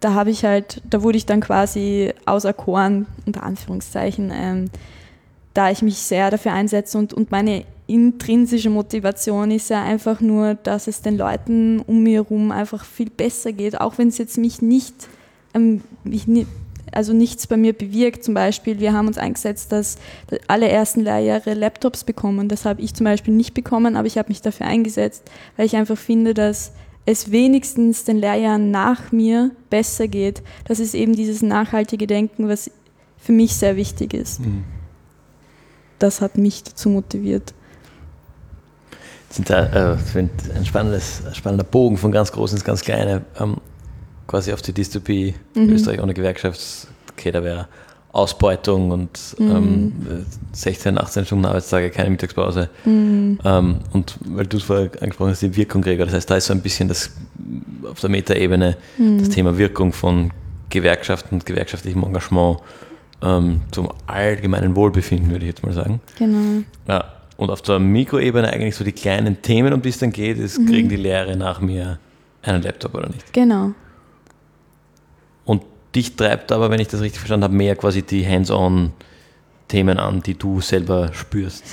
da habe ich halt, da wurde ich dann quasi auserkoren, unter Anführungszeichen, ähm, da ich mich sehr dafür einsetze und, und meine intrinsische Motivation ist ja einfach nur, dass es den Leuten um mir herum einfach viel besser geht, auch wenn es jetzt mich nicht, ähm, mich nicht also nichts bei mir bewirkt. Zum Beispiel, wir haben uns eingesetzt, dass alle ersten Lehrjahre Laptops bekommen. Das habe ich zum Beispiel nicht bekommen, aber ich habe mich dafür eingesetzt, weil ich einfach finde, dass es wenigstens den Lehrjahren nach mir besser geht. Das ist eben dieses nachhaltige Denken, was für mich sehr wichtig ist. Mhm. Das hat mich dazu motiviert sind da, äh, ein spannendes, spannender Bogen von ganz groß ins ganz kleine, ähm, quasi auf die Dystopie mhm. Österreich ohne Gewerkschaftskette wäre Ausbeutung und mhm. ähm, 16, 18 Stunden Arbeitstage, keine Mittagspause. Mhm. Ähm, und weil du es vorher angesprochen hast, die Wirkung, Gregor, das heißt, da ist so ein bisschen das auf der Metaebene mhm. das Thema Wirkung von Gewerkschaften und gewerkschaftlichem Engagement ähm, zum allgemeinen Wohlbefinden, würde ich jetzt mal sagen. Genau. Ja, und auf der Mikroebene eigentlich so die kleinen Themen, um die es dann geht, ist, mhm. kriegen die Lehre nach mir einen Laptop oder nicht. Genau. Und dich treibt aber, wenn ich das richtig verstanden habe, mehr quasi die Hands-on-Themen an, die du selber spürst.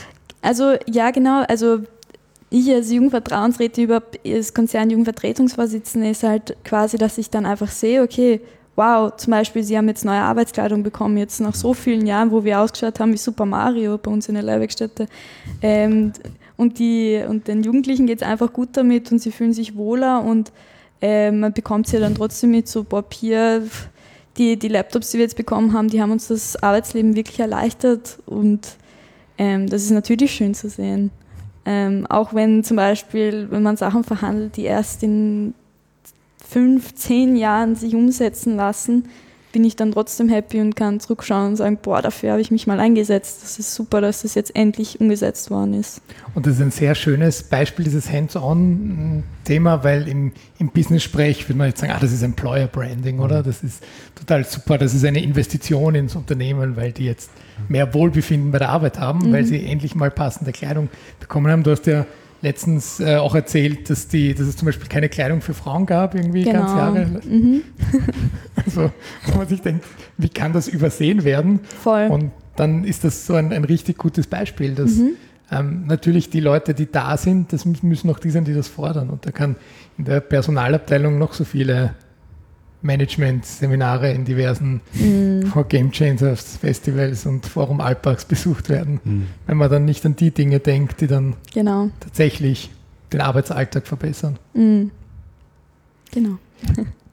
Also ja, genau. Also ich als Jugendvertrauensrätin über das Konzern Jugendvertretungsvorsitzende ist halt quasi, dass ich dann einfach sehe, okay, wow, zum Beispiel, sie haben jetzt neue Arbeitskleidung bekommen, jetzt nach so vielen Jahren, wo wir ausgeschaut haben wie Super Mario bei uns in der Lehrwerkstätte. Ähm, und, die, und den Jugendlichen geht es einfach gut damit und sie fühlen sich wohler und äh, man bekommt sie dann trotzdem mit so Papier. Die, die Laptops, die wir jetzt bekommen haben, die haben uns das Arbeitsleben wirklich erleichtert und ähm, das ist natürlich schön zu sehen. Ähm, auch wenn zum Beispiel, wenn man Sachen verhandelt, die erst in fünf, zehn Jahren sich umsetzen lassen, bin ich dann trotzdem happy und kann zurückschauen und sagen, boah, dafür habe ich mich mal eingesetzt. Das ist super, dass das jetzt endlich umgesetzt worden ist. Und das ist ein sehr schönes Beispiel, dieses Hands-on-Thema, weil im, im Business-Sprech würde man jetzt sagen, ah, das ist Employer Branding, oder? Mhm. Das ist total super, das ist eine Investition ins Unternehmen, weil die jetzt mehr Wohlbefinden bei der Arbeit haben, mhm. weil sie endlich mal passende Kleidung bekommen haben. Du hast ja letztens äh, auch erzählt, dass, die, dass es zum Beispiel keine Kleidung für Frauen gab, irgendwie genau. ganz Jahre. Mhm. also, wo man sich denkt, wie kann das übersehen werden? Voll. Und dann ist das so ein, ein richtig gutes Beispiel, dass mhm. ähm, natürlich die Leute, die da sind, das müssen auch die sein, die das fordern. Und da kann in der Personalabteilung noch so viele Management-Seminare in diversen mm. Game Changers Festivals und Forum Alpbachs besucht werden, mm. wenn man dann nicht an die Dinge denkt, die dann genau. tatsächlich den Arbeitsalltag verbessern. Mm. Genau.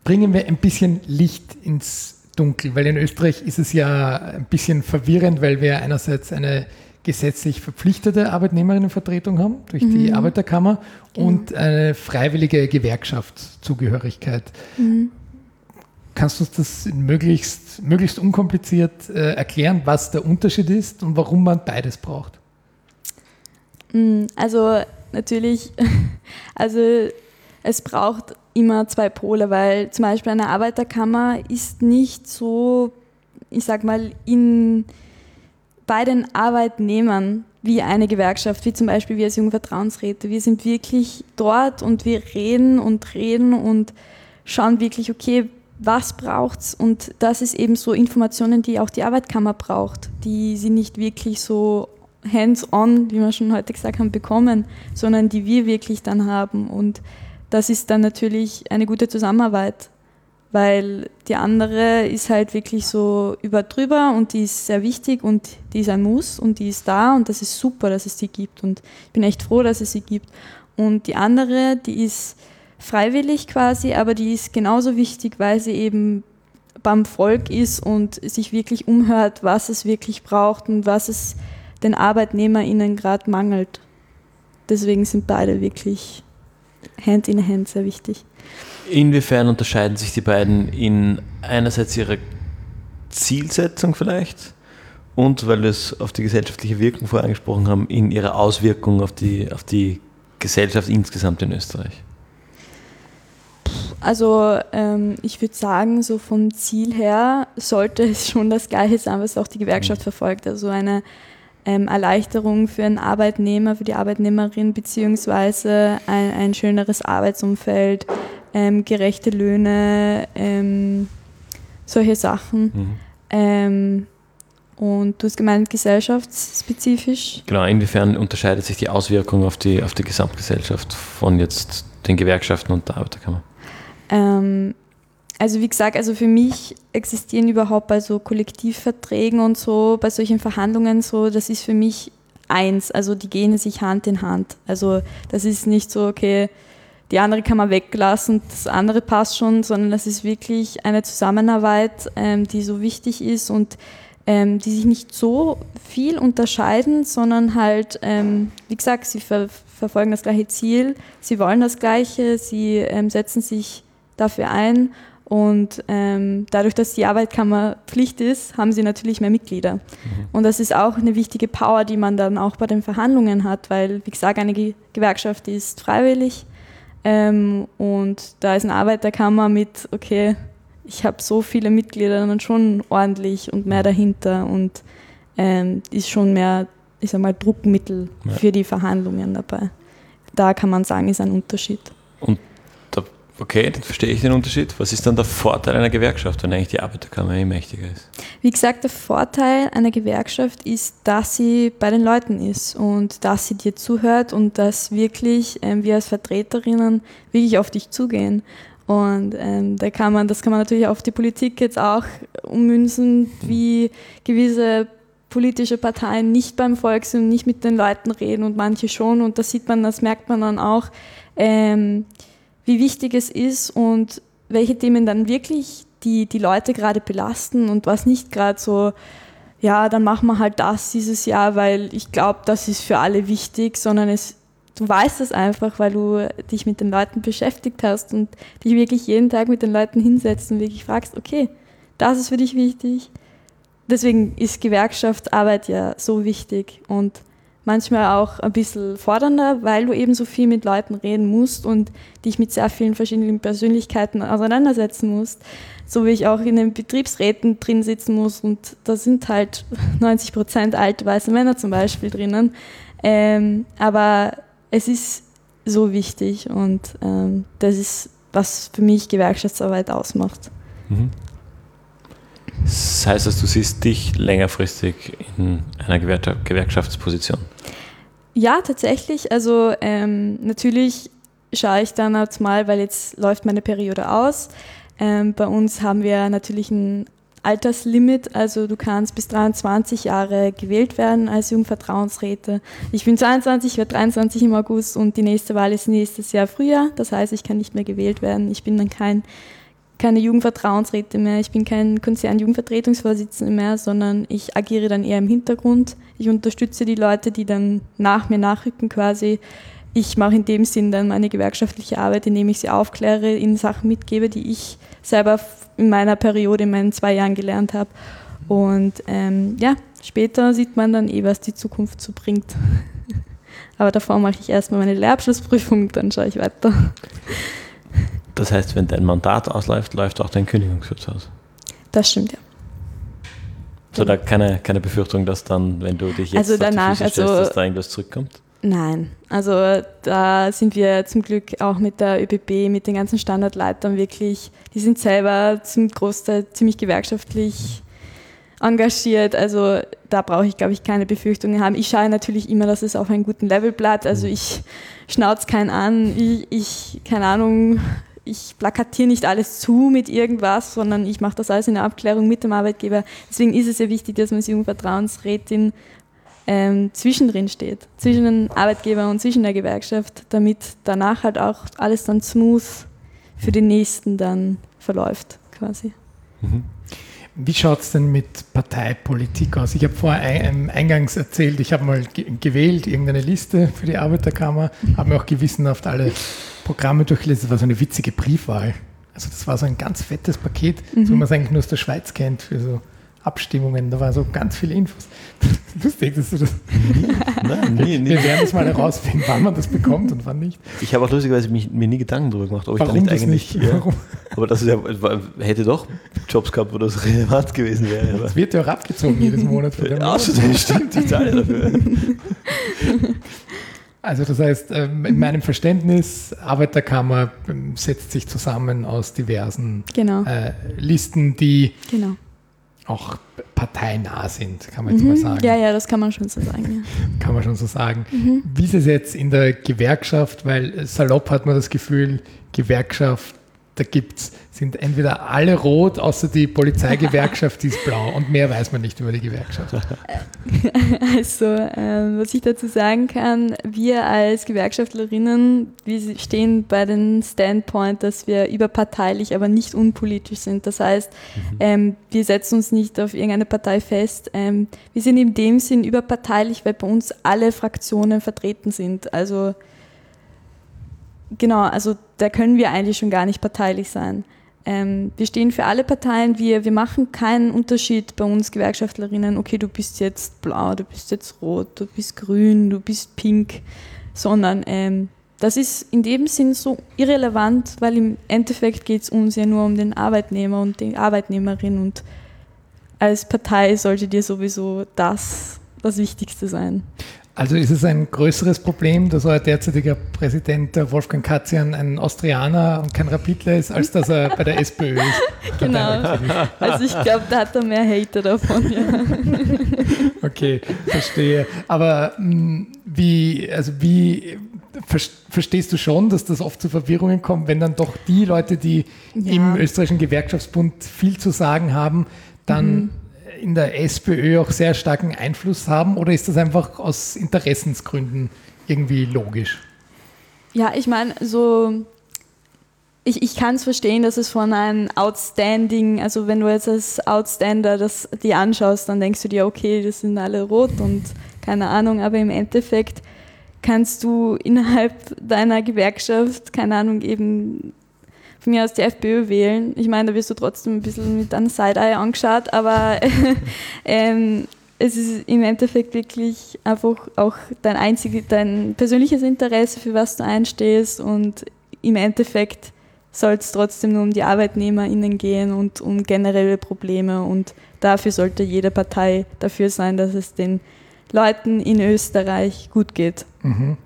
Bringen wir ein bisschen Licht ins Dunkel, weil in Österreich ist es ja ein bisschen verwirrend, weil wir einerseits eine gesetzlich verpflichtete Arbeitnehmerinnenvertretung haben durch mhm. die Arbeiterkammer genau. und eine freiwillige Gewerkschaftszugehörigkeit. Mhm. Kannst du uns das möglichst, möglichst unkompliziert äh, erklären, was der Unterschied ist und warum man beides braucht? Mm, also natürlich, also es braucht immer zwei Pole, weil zum Beispiel eine Arbeiterkammer ist nicht so, ich sag mal, in, bei den Arbeitnehmern wie eine Gewerkschaft, wie zum Beispiel wir als Jungvertrauensräte. Wir sind wirklich dort und wir reden und reden und schauen wirklich, okay, was braucht es? Und das ist eben so Informationen, die auch die Arbeitkammer braucht, die sie nicht wirklich so hands-on, wie wir schon heute gesagt haben, bekommen, sondern die wir wirklich dann haben. Und das ist dann natürlich eine gute Zusammenarbeit, weil die andere ist halt wirklich so über drüber und die ist sehr wichtig und die ist ein Muss und die ist da und das ist super, dass es die gibt und ich bin echt froh, dass es sie gibt. Und die andere, die ist freiwillig quasi, aber die ist genauso wichtig, weil sie eben beim Volk ist und sich wirklich umhört, was es wirklich braucht und was es den ArbeitnehmerInnen gerade mangelt. Deswegen sind beide wirklich Hand in Hand sehr wichtig. Inwiefern unterscheiden sich die beiden in einerseits ihrer Zielsetzung vielleicht und, weil wir es auf die gesellschaftliche Wirkung vorher angesprochen haben, in ihrer Auswirkung auf die, auf die Gesellschaft insgesamt in Österreich? Also ähm, ich würde sagen, so vom Ziel her sollte es schon das Gleiche sein, was auch die Gewerkschaft mhm. verfolgt. Also eine ähm, Erleichterung für einen Arbeitnehmer, für die Arbeitnehmerin, beziehungsweise ein, ein schöneres Arbeitsumfeld, ähm, gerechte Löhne, ähm, solche Sachen. Mhm. Ähm, und du hast gemeint, gesellschaftsspezifisch? Genau, inwiefern unterscheidet sich die Auswirkung auf die, auf die Gesamtgesellschaft von jetzt den Gewerkschaften und der Arbeiterkammer? Ähm, also wie gesagt, also für mich existieren überhaupt bei so Kollektivverträgen und so, bei solchen Verhandlungen so, das ist für mich eins. Also die gehen sich Hand in Hand. Also das ist nicht so, okay, die andere kann man weglassen, das andere passt schon, sondern das ist wirklich eine Zusammenarbeit, ähm, die so wichtig ist und ähm, die sich nicht so viel unterscheiden, sondern halt, ähm, wie gesagt, sie ver verfolgen das gleiche Ziel, sie wollen das Gleiche, sie ähm, setzen sich dafür ein. Und ähm, dadurch, dass die Arbeitskammer Pflicht ist, haben sie natürlich mehr Mitglieder. Mhm. Und das ist auch eine wichtige Power, die man dann auch bei den Verhandlungen hat, weil, wie gesagt, eine Ge Gewerkschaft ist freiwillig. Ähm, und da ist eine Arbeiterkammer mit, okay, ich habe so viele Mitglieder dann schon ordentlich und mehr mhm. dahinter und ähm, ist schon mehr, ich sag mal, Druckmittel ja. für die Verhandlungen dabei. Da kann man sagen, ist ein Unterschied. Und Okay, dann verstehe ich den Unterschied. Was ist dann der Vorteil einer Gewerkschaft, wenn eigentlich die Arbeiterkammer eh mächtiger ist? Wie gesagt, der Vorteil einer Gewerkschaft ist, dass sie bei den Leuten ist und dass sie dir zuhört und dass wirklich ähm, wir als Vertreterinnen wirklich auf dich zugehen. Und ähm, da kann man, das kann man natürlich auf die Politik jetzt auch ummünzen, wie gewisse politische Parteien nicht beim Volk sind, nicht mit den Leuten reden und manche schon. Und das sieht man, das merkt man dann auch. Ähm, wie wichtig es ist und welche Themen dann wirklich die, die Leute gerade belasten und was nicht gerade so, ja, dann machen wir halt das dieses Jahr, weil ich glaube, das ist für alle wichtig, sondern es, du weißt es einfach, weil du dich mit den Leuten beschäftigt hast und dich wirklich jeden Tag mit den Leuten hinsetzt und wirklich fragst, okay, das ist für dich wichtig. Deswegen ist Gewerkschaftsarbeit ja so wichtig und manchmal auch ein bisschen fordernder, weil du eben so viel mit Leuten reden musst und dich mit sehr vielen verschiedenen Persönlichkeiten auseinandersetzen musst. So wie ich auch in den Betriebsräten drin sitzen muss und da sind halt 90 Prozent alte weiße Männer zum Beispiel drinnen. Ähm, aber es ist so wichtig und ähm, das ist, was für mich Gewerkschaftsarbeit ausmacht. Mhm. Das heißt, dass du siehst dich längerfristig in einer Gewerkschaftsposition? Ja, tatsächlich. Also ähm, natürlich schaue ich dann jetzt mal, weil jetzt läuft meine Periode aus. Ähm, bei uns haben wir natürlich ein Alterslimit, also du kannst bis 23 Jahre gewählt werden als Jugendvertrauensräte. Ich bin 22, ich werde 23 im August und die nächste Wahl ist nächstes Jahr Frühjahr. Das heißt, ich kann nicht mehr gewählt werden. Ich bin dann kein, keine Jugendvertrauensräte mehr, ich bin kein Konzernjugendvertretungsvorsitzender mehr, sondern ich agiere dann eher im Hintergrund. Ich unterstütze die Leute, die dann nach mir nachrücken quasi ich mache in dem Sinn dann meine gewerkschaftliche Arbeit, indem ich sie aufkläre, ihnen Sachen mitgebe, die ich selber in meiner Periode, in meinen zwei Jahren gelernt habe. Und ähm, ja, später sieht man dann eh, was die Zukunft so bringt. Aber davor mache ich erstmal meine Lehrabschlussprüfung, dann schaue ich weiter. Das heißt, wenn dein Mandat ausläuft, läuft auch dein Kündigungsschutz aus? Das stimmt, ja. So, da keine, keine Befürchtung, dass dann, wenn du dich jetzt also danach, also, dass da irgendwas zurückkommt? Nein, also da sind wir zum Glück auch mit der ÖBB, mit den ganzen Standardleitern wirklich, die sind selber zum Großteil ziemlich gewerkschaftlich engagiert. Also da brauche ich, glaube ich, keine Befürchtungen haben. Ich schaue natürlich immer, dass es auf einem guten Level bleibt. Also mhm. ich schnauze keinen an, ich, ich, keine Ahnung, ich plakatiere nicht alles zu mit irgendwas, sondern ich mache das alles in der Abklärung mit dem Arbeitgeber. Deswegen ist es ja wichtig, dass man als Jugendvertrauensrätin ähm, zwischendrin steht, zwischen den Arbeitgeber und zwischen der Gewerkschaft, damit danach halt auch alles dann smooth für den nächsten dann verläuft quasi. Mhm. Wie schaut es denn mit Parteipolitik aus? Ich habe vorher ähm, eingangs erzählt, ich habe mal gewählt, irgendeine Liste für die Arbeiterkammer, habe mir auch gewissenhaft alle Programme durchgelesen. Das war so eine witzige Briefwahl. Also das war so ein ganz fettes Paket, mhm. so wie man es eigentlich nur aus der Schweiz kennt, für so Abstimmungen, da waren so ganz viele Infos. Lustig, dass du das. Nein, nie, nie. Wir werden es mal herausfinden, wann man das bekommt und wann nicht. Ich habe auch lustigerweise mich, mir nie Gedanken darüber gemacht, ob ich Warum da nicht eigentlich. Nicht? Ja, Warum? Aber das ja, hätte doch Jobs gehabt, wo das relevant gewesen wäre. Das wird ja auch abgezogen jedes Monat von dem. Außerdem stimmt, ich zahle dafür. Also das heißt, ähm, in meinem Verständnis, Arbeiterkammer ähm, setzt sich zusammen aus diversen genau. äh, Listen, die genau auch parteinah sind, kann man jetzt mhm. mal sagen. Ja, ja, das kann man schon so sagen. Ja. Kann man schon so sagen. Mhm. Wie ist es jetzt in der Gewerkschaft, weil salopp hat man das Gefühl, Gewerkschaft da gibt's, sind entweder alle rot, außer die Polizeigewerkschaft, die ist blau. Und mehr weiß man nicht über die Gewerkschaft. Also, ähm, was ich dazu sagen kann, wir als Gewerkschaftlerinnen, wir stehen bei dem Standpoint, dass wir überparteilich, aber nicht unpolitisch sind. Das heißt, mhm. ähm, wir setzen uns nicht auf irgendeine Partei fest. Ähm, wir sind in dem Sinn überparteilich, weil bei uns alle Fraktionen vertreten sind. Also Genau, also da können wir eigentlich schon gar nicht parteilich sein. Ähm, wir stehen für alle Parteien, wir, wir machen keinen Unterschied bei uns Gewerkschaftlerinnen, okay, du bist jetzt blau, du bist jetzt rot, du bist grün, du bist pink, sondern ähm, das ist in dem Sinn so irrelevant, weil im Endeffekt geht es uns ja nur um den Arbeitnehmer und die Arbeitnehmerin und als Partei sollte dir sowieso das das Wichtigste sein. Also ist es ein größeres Problem, dass euer derzeitiger Präsident Wolfgang Katzian ein Austrianer und kein Rapidler ist, als dass er bei der SPÖ ist? Genau. Also ich glaube, da hat er mehr Hater davon. Ja. Okay, verstehe. Aber hm, wie, also wie verstehst du schon, dass das oft zu Verwirrungen kommt, wenn dann doch die Leute, die ja. im österreichischen Gewerkschaftsbund viel zu sagen haben, dann mhm in der SPÖ auch sehr starken Einfluss haben oder ist das einfach aus Interessensgründen irgendwie logisch? Ja, ich meine, so ich, ich kann es verstehen, dass es von einem Outstanding, also wenn du jetzt als Outstander das die anschaust, dann denkst du dir, okay, das sind alle rot und keine Ahnung, aber im Endeffekt kannst du innerhalb deiner Gewerkschaft, keine Ahnung, eben von mir aus die FPÖ wählen. Ich meine, da wirst du trotzdem ein bisschen mit einem Side-Eye angeschaut, aber ähm, es ist im Endeffekt wirklich einfach auch dein einziges, dein persönliches Interesse, für was du einstehst und im Endeffekt soll es trotzdem nur um die ArbeitnehmerInnen gehen und um generelle Probleme und dafür sollte jede Partei dafür sein, dass es den Leuten in Österreich gut geht. Mhm.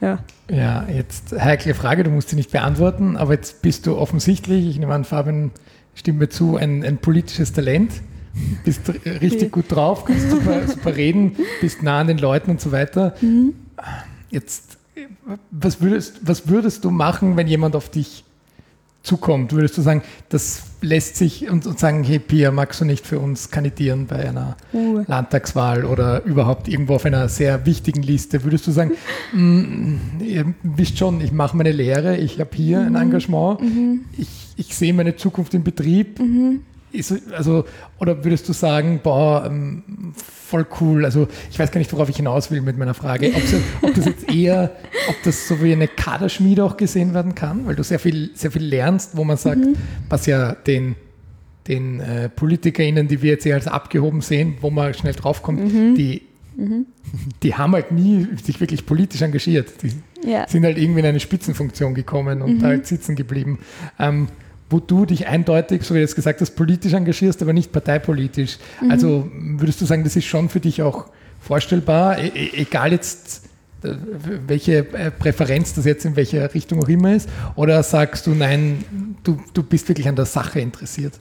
Ja. Ja, jetzt heikle Frage, du musst sie nicht beantworten, aber jetzt bist du offensichtlich, ich nehme an, Fabian stimmt mir zu, ein, ein politisches Talent. Bist richtig gut drauf, kannst super, super reden, bist nah an den Leuten und so weiter. Mhm. Jetzt, was würdest, was würdest du machen, wenn jemand auf dich zukommt? Würdest du sagen, das lässt sich und, und sagen, hey Pia, magst du nicht für uns kandidieren bei einer uh. Landtagswahl oder überhaupt irgendwo auf einer sehr wichtigen Liste? Würdest du sagen, mm, ihr wisst schon, ich mache meine Lehre, ich habe hier mhm. ein Engagement, mhm. ich, ich sehe meine Zukunft im Betrieb. Mhm. Ist, also, oder würdest du sagen, boah, ähm, voll cool. Also ich weiß gar nicht, worauf ich hinaus will mit meiner Frage. Ob, so, ob das jetzt eher, ob das so wie eine Kaderschmiede auch gesehen werden kann, weil du sehr viel, sehr viel lernst, wo man sagt, mhm. was ja den, den äh, PolitikerInnen, die wir jetzt eher als abgehoben sehen, wo man schnell draufkommt, mhm. die, mhm. die haben halt nie sich wirklich politisch engagiert. Die ja. sind halt irgendwie in eine Spitzenfunktion gekommen und mhm. halt sitzen geblieben. Ähm, wo du dich eindeutig, so wie du jetzt gesagt hast, politisch engagierst, aber nicht parteipolitisch. Mhm. Also würdest du sagen, das ist schon für dich auch vorstellbar, e, e egal jetzt äh, welche äh, Präferenz das jetzt in welcher Richtung auch immer ist? Oder sagst du, nein, du, du bist wirklich an der Sache interessiert?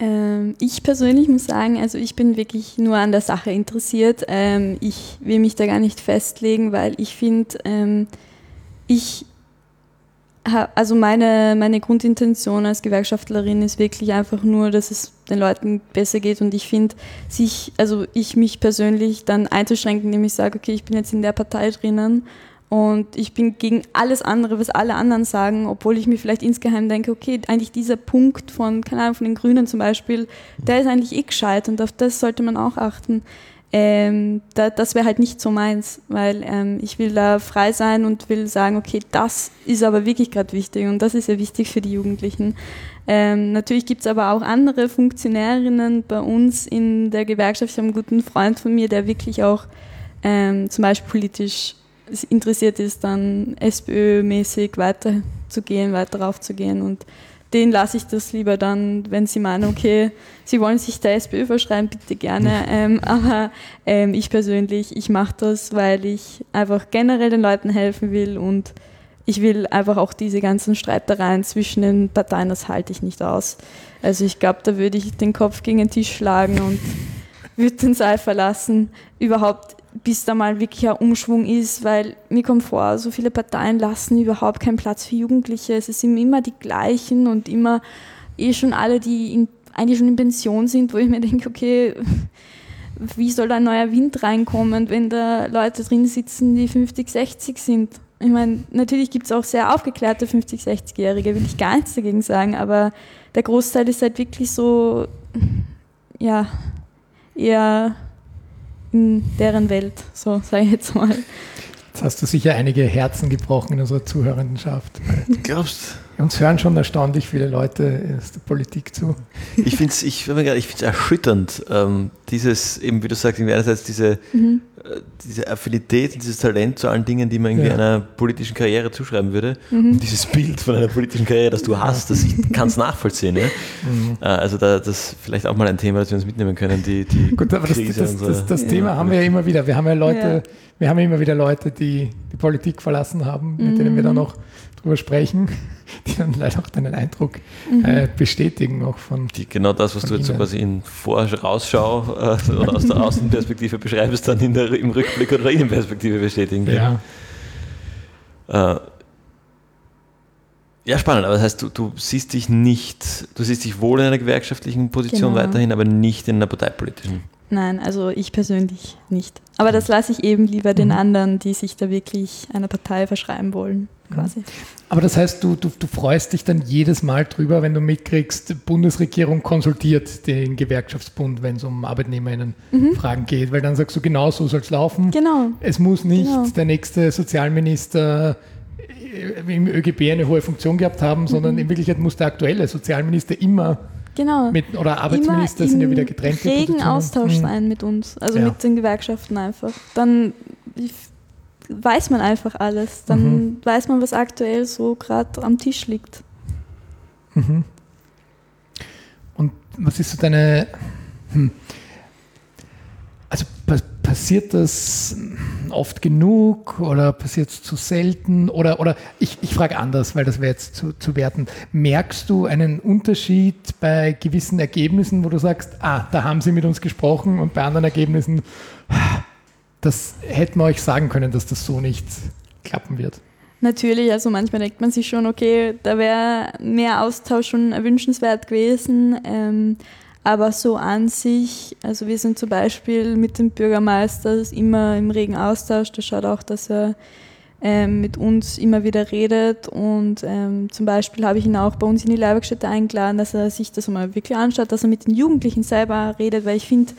Ähm, ich persönlich muss sagen, also ich bin wirklich nur an der Sache interessiert. Ähm, ich will mich da gar nicht festlegen, weil ich finde, ähm, ich also meine, meine Grundintention als Gewerkschaftlerin ist wirklich einfach nur, dass es den Leuten besser geht. Und ich finde, sich, also ich mich persönlich dann einzuschränken, indem ich sage, okay, ich bin jetzt in der Partei drinnen und ich bin gegen alles andere, was alle anderen sagen, obwohl ich mir vielleicht insgeheim denke, okay, eigentlich dieser Punkt von, keine Ahnung, von den Grünen zum Beispiel, der ist eigentlich eh gescheit und auf das sollte man auch achten ähm, da, das wäre halt nicht so meins, weil ähm, ich will da frei sein und will sagen, okay, das ist aber wirklich gerade wichtig und das ist ja wichtig für die Jugendlichen. Ähm, natürlich gibt es aber auch andere Funktionärinnen bei uns in der Gewerkschaft. Ich habe einen guten Freund von mir, der wirklich auch ähm, zum Beispiel politisch interessiert ist, dann SPÖ-mäßig weiterzugehen, weiter raufzugehen und denen lasse ich das lieber dann, wenn sie meinen, okay, sie wollen sich der SPÖ verschreiben, bitte gerne. Ähm, aber ähm, ich persönlich, ich mache das, weil ich einfach generell den Leuten helfen will und ich will einfach auch diese ganzen Streitereien zwischen den Parteien, das halte ich nicht aus. Also ich glaube, da würde ich den Kopf gegen den Tisch schlagen und würde den Saal verlassen. Überhaupt bis da mal wirklich ein Umschwung ist, weil mir kommt vor, so viele Parteien lassen überhaupt keinen Platz für Jugendliche. Es sind immer die gleichen und immer eh schon alle, die in, eigentlich schon in Pension sind, wo ich mir denke, okay, wie soll da ein neuer Wind reinkommen, wenn da Leute drin sitzen, die 50, 60 sind? Ich meine, natürlich gibt es auch sehr aufgeklärte 50, 60-Jährige, will ich gar nichts dagegen sagen, aber der Großteil ist halt wirklich so, ja, eher in deren Welt, so sage ich jetzt mal. Jetzt hast du sicher einige Herzen gebrochen in unserer Zuhörendenschaft. Glaubst Uns hören schon erstaunlich viele Leute aus der Politik zu. Ich finde es ich, ich erschütternd, ähm, dieses, eben wie du sagst, einerseits diese, mhm. äh, diese Affinität, dieses Talent zu allen Dingen, die man irgendwie ja. einer politischen Karriere zuschreiben würde. Mhm. Und dieses Bild von einer politischen Karriere, das du hast, das ich kann es nachvollziehen. Ja? Mhm. Äh, also da, das vielleicht auch mal ein Thema, das wir uns mitnehmen können. Die, die Gut, aber das, das, das, das ja. Thema haben wir ja immer wieder. Wir haben ja Leute, wir haben immer wieder Leute, die die Politik verlassen haben, mit mhm. denen wir dann noch drüber sprechen, die dann leider auch deinen Eindruck mhm. äh, bestätigen, auch von. Die, genau das, was du jetzt so quasi in Vorausschau äh, oder aus der Außenperspektive beschreibst, dann in der, im Rückblick oder Innenperspektive bestätigen. Ja. Ja. Äh, ja, spannend, aber das heißt, du, du siehst dich nicht, du siehst dich wohl in einer gewerkschaftlichen Position genau. weiterhin, aber nicht in einer parteipolitischen. Nein, also ich persönlich nicht. Aber das lasse ich eben lieber den mhm. anderen, die sich da wirklich einer Partei verschreiben wollen, quasi. Aber das heißt, du, du, du freust dich dann jedes Mal drüber, wenn du mitkriegst, die Bundesregierung konsultiert den Gewerkschaftsbund, wenn es um ArbeitnehmerInnen-Fragen mhm. geht, weil dann sagst du, genau so soll es laufen. Genau. Es muss nicht genau. der nächste Sozialminister im ÖGB eine hohe Funktion gehabt haben, sondern mhm. in Wirklichkeit muss der aktuelle Sozialminister immer Genau. Mit, oder Arbeitsminister sind ja wieder getrennt. Regen Austausch mhm. sein mit uns, also ja. mit den Gewerkschaften einfach. Dann weiß man einfach alles. Dann mhm. weiß man, was aktuell so gerade am Tisch liegt. Mhm. Und was ist so deine. Hm, also passiert das oft genug oder passiert es zu selten? Oder, oder ich, ich frage anders, weil das wäre jetzt zu, zu werten. Merkst du einen Unterschied bei gewissen Ergebnissen, wo du sagst, ah, da haben sie mit uns gesprochen und bei anderen Ergebnissen, das hätten wir euch sagen können, dass das so nicht klappen wird? Natürlich, also manchmal denkt man sich schon, okay, da wäre mehr Austausch schon erwünschenswert gewesen. Ähm, aber so an sich, also wir sind zum Beispiel mit dem Bürgermeister immer im regen Austausch. Der schaut auch, dass er ähm, mit uns immer wieder redet. Und ähm, zum Beispiel habe ich ihn auch bei uns in die Leihwerkstätte eingeladen, dass er sich das mal wirklich anschaut, dass er mit den Jugendlichen selber redet, weil ich finde,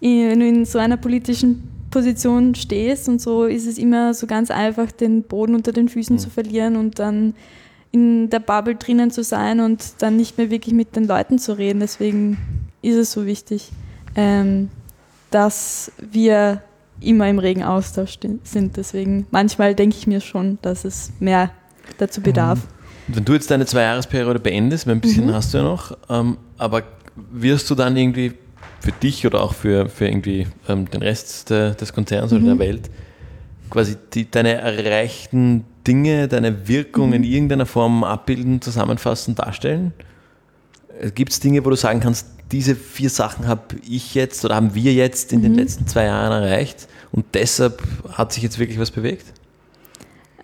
wenn du in so einer politischen Position stehst und so ist es immer so ganz einfach, den Boden unter den Füßen mhm. zu verlieren und dann in der Bubble drinnen zu sein und dann nicht mehr wirklich mit den Leuten zu reden. Deswegen ist es so wichtig, ähm, dass wir immer im regen Austausch sind. Deswegen manchmal denke ich mir schon, dass es mehr dazu bedarf. Mhm. Wenn du jetzt deine Zwei-Jahresperiode beendest, ein bisschen mhm. hast du ja noch, ähm, aber wirst du dann irgendwie für dich oder auch für, für irgendwie ähm, den Rest de, des Konzerns mhm. oder der mhm. Welt quasi die, deine erreichten Dinge, deine Wirkung mhm. in irgendeiner Form abbilden, zusammenfassen, darstellen? Äh, Gibt es Dinge, wo du sagen kannst, diese vier Sachen habe ich jetzt oder haben wir jetzt in mhm. den letzten zwei Jahren erreicht und deshalb hat sich jetzt wirklich was bewegt?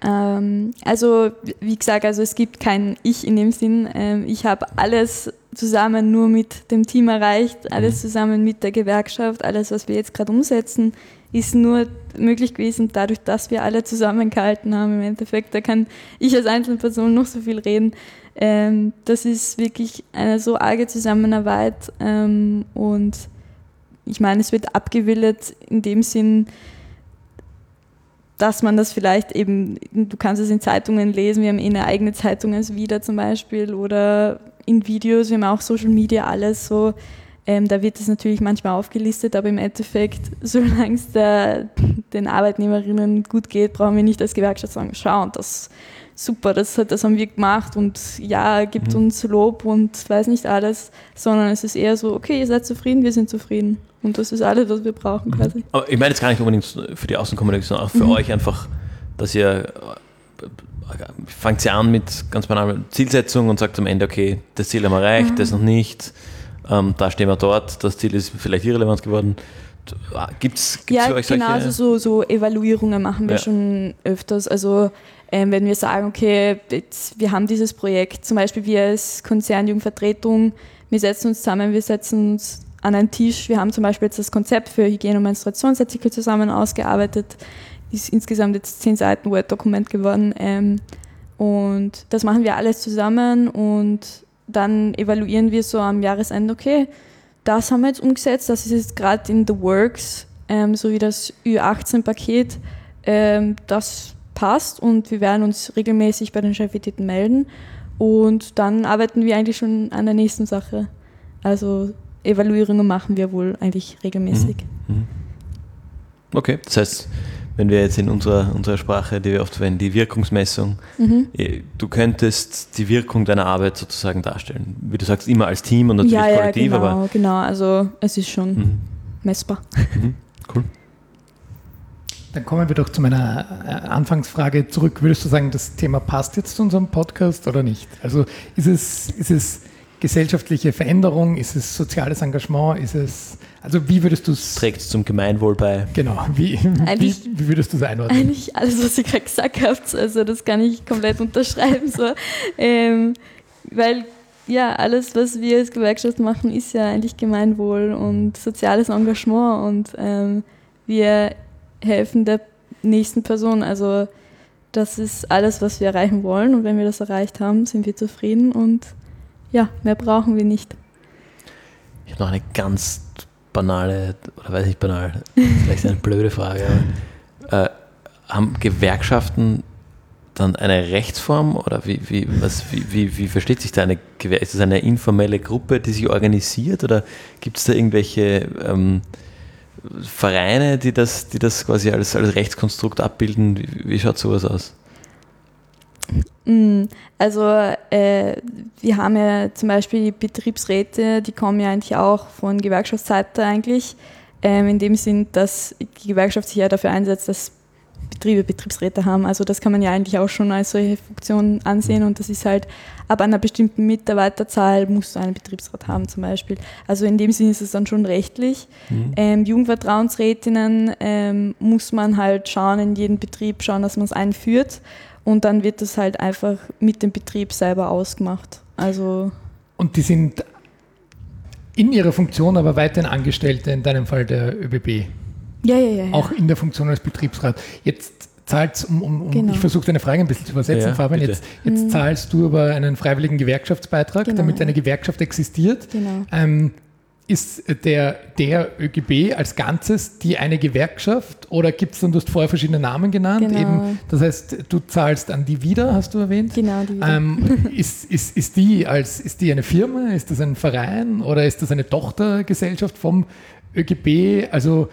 Ähm, also, wie gesagt, also es gibt kein Ich in dem Sinn. Ähm, ich habe alles zusammen nur mit dem Team erreicht, alles mhm. zusammen mit der Gewerkschaft, alles, was wir jetzt gerade umsetzen, ist nur möglich gewesen dadurch, dass wir alle zusammengehalten haben im Endeffekt. Da kann ich als Einzelperson noch so viel reden. Ähm, das ist wirklich eine so arge Zusammenarbeit und ich meine, es wird abgebildet in dem Sinn, dass man das vielleicht eben, du kannst es in Zeitungen lesen, wir haben eh eine eigene Zeitung als Wieder zum Beispiel oder in Videos, wir haben auch Social Media, alles so. Ähm, da wird es natürlich manchmal aufgelistet, aber im Endeffekt, solange es den Arbeitnehmerinnen gut geht, brauchen wir nicht als Gewerkschaft sagen, schau, das super, das, das haben wir gemacht und ja, gibt mhm. uns Lob und weiß nicht alles, sondern es ist eher so, okay, ihr seid zufrieden, wir sind zufrieden. Und das ist alles, was wir brauchen mhm. quasi. Aber ich meine jetzt gar nicht unbedingt für die Außenkommunikation, auch für mhm. euch einfach, dass ihr fangt ihr an mit ganz banaler Zielsetzung und sagt am Ende, okay, das Ziel haben wir erreicht, mhm. das noch nicht, ähm, da stehen wir dort, das Ziel ist vielleicht irrelevant geworden. Gibt es ja, für euch genau, solche? Also so, so Evaluierungen machen wir ja. schon öfters. Also ähm, wenn wir sagen, okay, jetzt, wir haben dieses Projekt, zum Beispiel wir als Konzernjugendvertretung, wir setzen uns zusammen, wir setzen uns an einen Tisch. Wir haben zum Beispiel jetzt das Konzept für Hygiene- und Menstruationsartikel zusammen ausgearbeitet. Ist insgesamt jetzt zehn Seiten Word-Dokument geworden. Ähm, und das machen wir alles zusammen und dann evaluieren wir so am Jahresende, okay, das haben wir jetzt umgesetzt, das ist jetzt gerade in the works, ähm, so wie das Ü18-Paket, ähm, das passt und wir werden uns regelmäßig bei den Chefitäten melden und dann arbeiten wir eigentlich schon an der nächsten Sache. Also Evaluierungen machen wir wohl eigentlich regelmäßig. Mhm. mhm. Okay, das heißt, wenn wir jetzt in unserer, unserer Sprache, die wir oft verwenden, die Wirkungsmessung, mhm. Eh, du könntest die Wirkung deiner Arbeit sozusagen darstellen. Wie du sagst, immer als Team und natürlich ja, kollektiv, ja, genau, aber. Genau, also es ist schon mhm. messbar. Mhm. Cool. Dann kommen wir doch zu meiner äh, Anfangsfrage zurück. Würdest du sagen, das Thema passt jetzt zu unserem Podcast oder nicht? Also ist es, ist es gesellschaftliche Veränderung? Ist es soziales Engagement? Ist es, also wie würdest du es... Trägt es zum Gemeinwohl bei? Genau, wie, wie, wie würdest du es einordnen? Eigentlich alles, was ihr gerade gesagt habt, also das kann ich komplett unterschreiben. So. Ähm, weil ja, alles, was wir als Gewerkschaft machen, ist ja eigentlich Gemeinwohl und soziales Engagement und ähm, wir helfen der nächsten Person. Also das ist alles, was wir erreichen wollen und wenn wir das erreicht haben, sind wir zufrieden und ja, mehr brauchen wir nicht. Ich habe noch eine ganz banale, oder weiß ich banal, vielleicht eine blöde Frage, aber, äh, haben Gewerkschaften dann eine Rechtsform oder wie, wie, was, wie, wie, wie versteht sich da eine Gewerkschaft? Ist das eine informelle Gruppe, die sich organisiert oder gibt es da irgendwelche ähm, Vereine, die das, die das quasi als, als Rechtskonstrukt abbilden? Wie, wie schaut sowas aus? Mm, also äh, wir haben ja zum Beispiel die Betriebsräte, die kommen ja eigentlich auch von Gewerkschaftsseite eigentlich. ähm, in dem Sinn, dass die Gewerkschaft sich ja dafür einsetzt, dass Betriebe Betriebsräte haben. Also das kann man ja eigentlich auch schon als solche Funktion ansehen und das ist halt ab einer bestimmten Mitarbeiterzahl musst du einen Betriebsrat haben zum Beispiel. Also in dem Sinne ist es dann schon rechtlich. Mhm. Ähm, Jugendvertrauensrätinnen ähm, muss man halt schauen, in jedem Betrieb schauen, dass man es einführt und dann wird das halt einfach mit dem Betrieb selber ausgemacht. Also und die sind in ihrer Funktion aber weiterhin Angestellte, in deinem Fall der ÖBB. Ja, ja, ja. Auch in der Funktion als Betriebsrat. Jetzt zahlst um, um, um genau. ich versuche deine Frage ein bisschen zu übersetzen, ja, Fabian, jetzt, jetzt mhm. zahlst du aber einen freiwilligen Gewerkschaftsbeitrag, genau, damit eine Gewerkschaft existiert. Genau. Ähm, ist der, der ÖGB als Ganzes die eine Gewerkschaft oder gibt es dann, du hast vorher verschiedene Namen genannt, genau. eben, das heißt, du zahlst an die wieder, hast du erwähnt? Genau, die wieder. Ähm, ist, ist, ist, die als, ist die eine Firma, ist das ein Verein oder ist das eine Tochtergesellschaft vom ÖGB? Also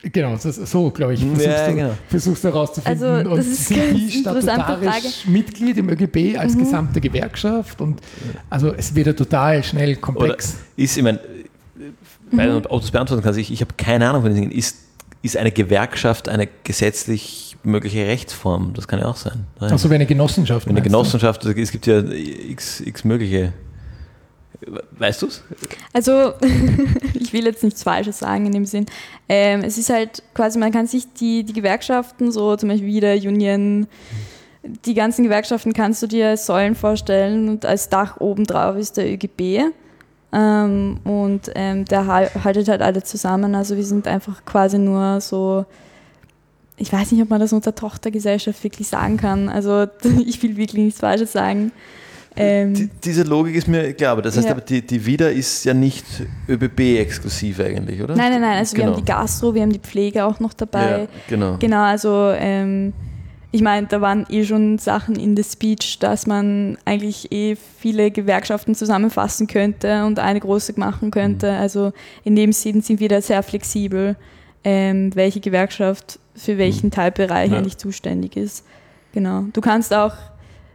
Genau, so, so glaube ich, versuchst, ja, genau. du, versuchst du herauszufinden. Also, das und ist sind die statutarisch Mitglied im ÖGB als mhm. gesamte Gewerkschaft? Und also es wird ja total schnell komplex. Oder ist, ich meine, weil mhm. du das beantworten kannst, ich, ich habe keine Ahnung von den Dingen. Ist, ist eine Gewerkschaft eine gesetzlich mögliche Rechtsform? Das kann ja auch sein. Also wie eine Genossenschaft. Wie eine Genossenschaft, du? es gibt ja x, x mögliche Weißt du es? Also, ich will jetzt nichts Falsches sagen in dem Sinn. Ähm, es ist halt quasi, man kann sich die, die Gewerkschaften, so zum Beispiel wieder Union, die ganzen Gewerkschaften kannst du dir als Säulen vorstellen und als Dach obendrauf ist der ÖGB. Ähm, und ähm, der haltet halt alle zusammen. Also, wir sind einfach quasi nur so ich weiß nicht, ob man das unter Tochtergesellschaft wirklich sagen kann. Also ich will wirklich nichts Falsches sagen. Ähm, die, diese Logik ist mir klar, aber das heißt ja. aber, die, die Vida ist ja nicht ÖBB-exklusiv eigentlich, oder? Nein, nein, nein, also genau. wir haben die Gastro, wir haben die Pflege auch noch dabei. Ja, genau. Genau, also ähm, ich meine, da waren eh schon Sachen in der Speech, dass man eigentlich eh viele Gewerkschaften zusammenfassen könnte und eine große machen könnte. Mhm. Also in dem Sinn sind wir da sehr flexibel, ähm, welche Gewerkschaft für welchen mhm. Teilbereich ja. eigentlich zuständig ist. Genau. Du kannst auch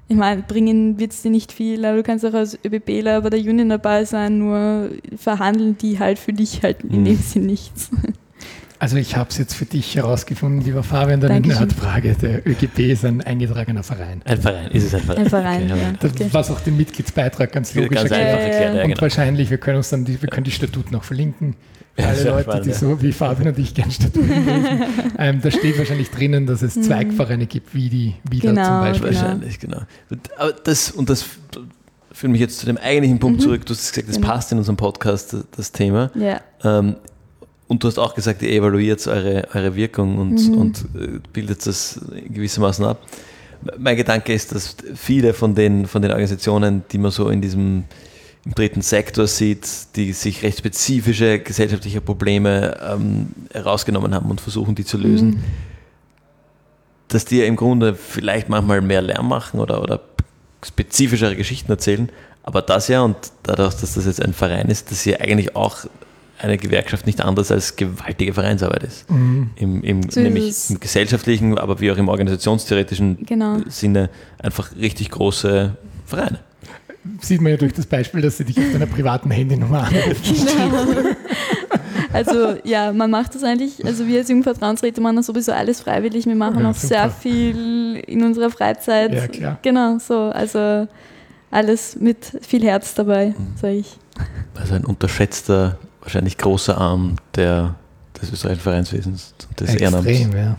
ich meine, bringen wird es dir nicht viel, aber du kannst auch als ÖBBler bei der Union dabei sein, nur verhandeln die halt für dich halt in mhm. dem Sinn nichts. Also ich habe es jetzt für dich herausgefunden, lieber Fabian, deine Nerdfrage. Der ÖGB ist ein eingetragener Verein. Ein Verein, ist es ein Verein. Ein Verein, okay. ja. Das, was auch den Mitgliedsbeitrag ganz logisch ganz erklärt. Erklärt ja, Und genau. wahrscheinlich, wir können uns dann die, wir können die Statuten noch verlinken. Alle Leute, spannend, die so wie Fabian und ich gern Statuten lesen. ähm, da steht wahrscheinlich drinnen, dass es mhm. Zweigvereine gibt, wie die wieder genau, zum Beispiel. Genau. Wahrscheinlich, genau. Aber das, und das führt mich jetzt zu dem eigentlichen Punkt mhm. zurück. Du hast gesagt, das genau. passt in unserem Podcast, das Thema. Ja. Ähm, und du hast auch gesagt, ihr evaluiert eure, eure Wirkung und, mhm. und äh, bildet das gewissermaßen ab. Mein Gedanke ist, dass viele von den, von den Organisationen, die man so in diesem im dritten Sektor sieht, die sich recht spezifische gesellschaftliche Probleme ähm, herausgenommen haben und versuchen, die zu lösen, mhm. dass die im Grunde vielleicht manchmal mehr Lärm machen oder, oder spezifischere Geschichten erzählen, aber das ja und dadurch, dass das jetzt ein Verein ist, dass sie eigentlich auch eine Gewerkschaft nicht anders als gewaltige Vereinsarbeit ist. Mhm. Im, im so nämlich im gesellschaftlichen, aber wie auch im organisationstheoretischen genau. Sinne einfach richtig große Vereine. Sieht man ja durch das Beispiel, dass sie dich auf deiner privaten Handynummer anrufen. Genau. Also ja, man macht das eigentlich, also wir als Jugendvertrauensräte machen das sowieso alles freiwillig. Wir machen ja, auch super. sehr viel in unserer Freizeit. Ja, klar. Genau, so. Also alles mit viel Herz dabei, mhm. sage ich. Also ein unterschätzter wahrscheinlich großer Arm der, des österreichischen Vereinswesens, des Extrem, Ehrenamts. Ja.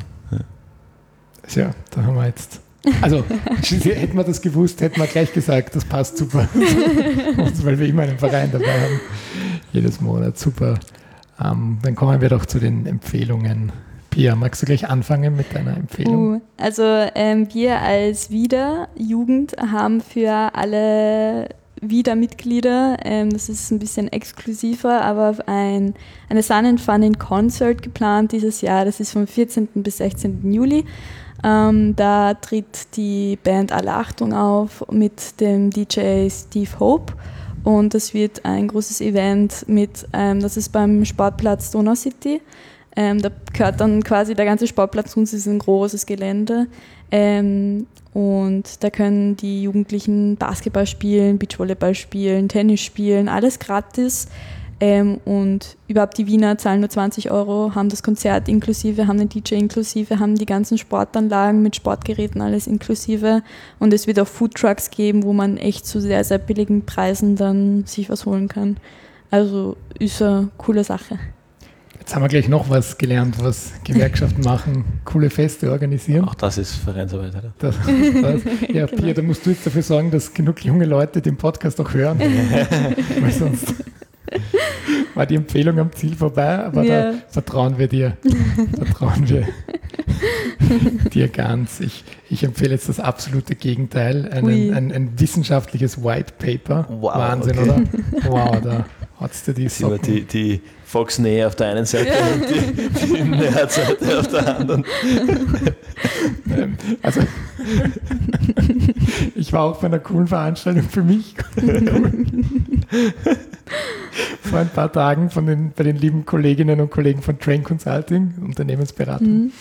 ja. Ja, da haben wir jetzt. Also, hätten wir das gewusst, hätten wir gleich gesagt, das passt super. weil wir immer einen Verein dabei haben. Jedes Monat, super. Ähm, dann kommen wir doch zu den Empfehlungen. Pia, magst du gleich anfangen mit deiner Empfehlung? Uh, also ähm, wir als Wieder Jugend haben für alle wieder Mitglieder. Ähm, das ist ein bisschen exklusiver, aber ein, eine Sun and Fun in Concert geplant dieses Jahr. Das ist vom 14. bis 16. Juli. Ähm, da tritt die Band Alle Achtung auf mit dem DJ Steve Hope. Und das wird ein großes Event mit, ähm, das ist beim Sportplatz Donau City. Ähm, da gehört dann quasi der ganze Sportplatz zu uns, ist ein großes Gelände. Ähm, und da können die Jugendlichen Basketball spielen, Beachvolleyball spielen, Tennis spielen, alles gratis. Ähm, und überhaupt die Wiener zahlen nur 20 Euro, haben das Konzert inklusive, haben den DJ inklusive, haben die ganzen Sportanlagen mit Sportgeräten alles inklusive. Und es wird auch Foodtrucks geben, wo man echt zu sehr, sehr billigen Preisen dann sich was holen kann. Also ist eine coole Sache. Jetzt haben wir gleich noch was gelernt, was Gewerkschaften machen, coole Feste organisieren. Auch das ist Vereinsarbeit, oder? Das, das, ja, genau. Pia, da musst du jetzt dafür sorgen, dass genug junge Leute den Podcast auch hören. Weil sonst war die Empfehlung am Ziel vorbei, aber ja. da vertrauen wir dir. Vertrauen wir dir ganz. Ich, ich empfehle jetzt das absolute Gegenteil, einen, ein, ein, wissenschaftliches White Paper. Wow, Wahnsinn, okay. oder? Wow, da hat es dir die Socken. Die, die Volksnähe auf der einen Seite und die, die Nerdseite auf der anderen. Ähm, also, ich war auch bei einer coolen Veranstaltung für mich. Vor ein paar Tagen von den, bei den lieben Kolleginnen und Kollegen von Train Consulting, Unternehmensberatung. Mhm.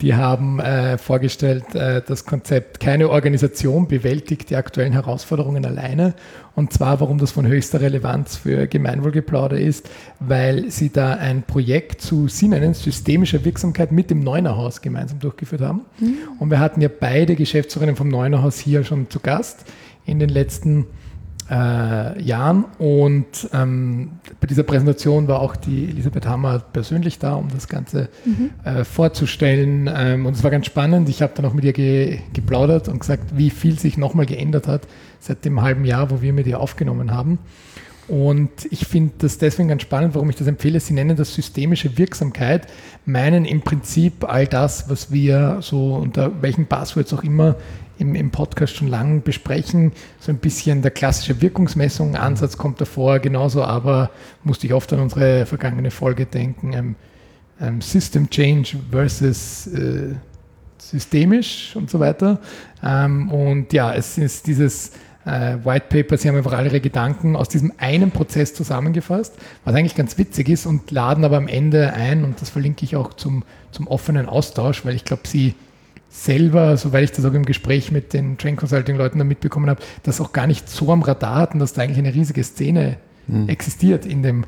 Die haben äh, vorgestellt, äh, das Konzept, keine Organisation bewältigt die aktuellen Herausforderungen alleine. Und zwar, warum das von höchster Relevanz für Gemeinwohlgeplauder ist, weil sie da ein Projekt zu, sie nennen systemischer Wirksamkeit mit dem Neunerhaus gemeinsam durchgeführt haben. Mhm. Und wir hatten ja beide Geschäftsführerinnen vom Neunerhaus hier schon zu Gast in den letzten Jahren äh, Jahren. Und ähm, bei dieser Präsentation war auch die Elisabeth Hammer persönlich da, um das Ganze mhm. äh, vorzustellen. Ähm, und es war ganz spannend. Ich habe dann auch mit ihr ge geplaudert und gesagt, wie viel sich nochmal geändert hat seit dem halben Jahr, wo wir mit ihr aufgenommen haben. Und ich finde das deswegen ganz spannend, warum ich das empfehle. Sie nennen das systemische Wirksamkeit, meinen im Prinzip all das, was wir so unter welchen Passwords auch immer im, im Podcast schon lange besprechen. So ein bisschen der klassische Wirkungsmessung, Ansatz kommt davor, genauso aber musste ich oft an unsere vergangene Folge denken. Ähm, ähm, System Change versus äh, systemisch und so weiter. Ähm, und ja, es ist dieses äh, White Paper, sie haben einfach alle ihre Gedanken aus diesem einen Prozess zusammengefasst, was eigentlich ganz witzig ist und laden aber am Ende ein, und das verlinke ich auch zum, zum offenen Austausch, weil ich glaube, sie selber, soweit ich das auch im Gespräch mit den Train Consulting Leuten da mitbekommen habe, das auch gar nicht so am Radar hatten, dass da eigentlich eine riesige Szene mhm. existiert in dem,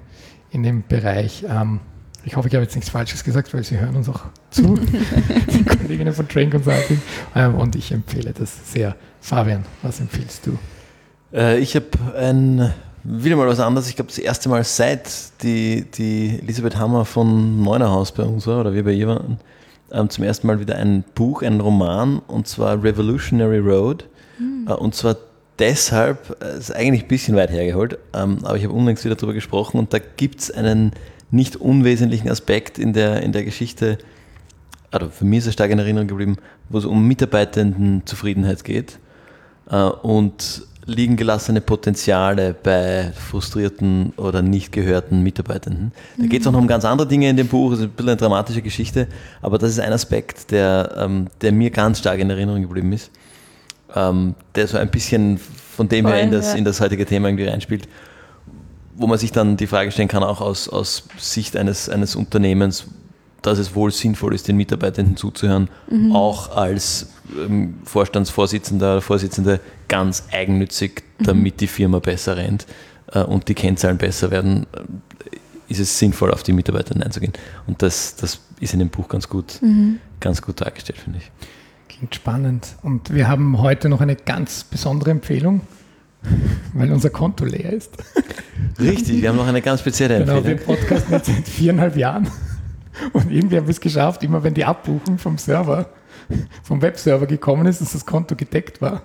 in dem Bereich. Ähm, ich hoffe, ich habe jetzt nichts Falsches gesagt, weil Sie hören uns auch zu, die Kolleginnen von Train Consulting. Ähm, und ich empfehle das sehr. Fabian, was empfiehlst du? Äh, ich habe ein wieder mal was anderes. Ich glaube, das erste Mal seit die, die Elisabeth Hammer von Neunerhaus bei uns war, oder wir bei ihr waren, ähm, zum ersten Mal wieder ein Buch, ein Roman, und zwar Revolutionary Road. Mhm. Äh, und zwar deshalb, äh, ist eigentlich ein bisschen weit hergeholt, ähm, aber ich habe unlängst wieder darüber gesprochen und da gibt es einen nicht unwesentlichen Aspekt in der, in der Geschichte, also für mich ist es stark in Erinnerung geblieben, wo es um Mitarbeitendenzufriedenheit geht und liegen gelassene Potenziale bei frustrierten oder nicht gehörten Mitarbeitenden. Da geht es auch noch um ganz andere Dinge in dem Buch, es ist ein bisschen eine dramatische Geschichte, aber das ist ein Aspekt, der, ähm, der mir ganz stark in Erinnerung geblieben ist, ähm, der so ein bisschen von dem Voll, her in das, ja. in das heutige Thema irgendwie reinspielt, wo man sich dann die Frage stellen kann, auch aus, aus Sicht eines, eines Unternehmens, dass es wohl sinnvoll ist, den Mitarbeitenden zuzuhören, mhm. auch als ähm, Vorstandsvorsitzender, Vorsitzende ganz eigennützig, damit mhm. die Firma besser rennt äh, und die Kennzahlen besser werden, äh, ist es sinnvoll, auf die Mitarbeiter einzugehen. Und das, das ist in dem Buch ganz gut, mhm. ganz gut dargestellt, finde ich. Klingt spannend. Und wir haben heute noch eine ganz besondere Empfehlung, weil unser Konto leer ist. Richtig, wir haben noch eine ganz spezielle Empfehlung. Genau, wir podcasten jetzt seit viereinhalb Jahren. Und irgendwie haben wir es geschafft, immer wenn die Abbuchung vom Server, vom Webserver gekommen ist, dass das Konto gedeckt war.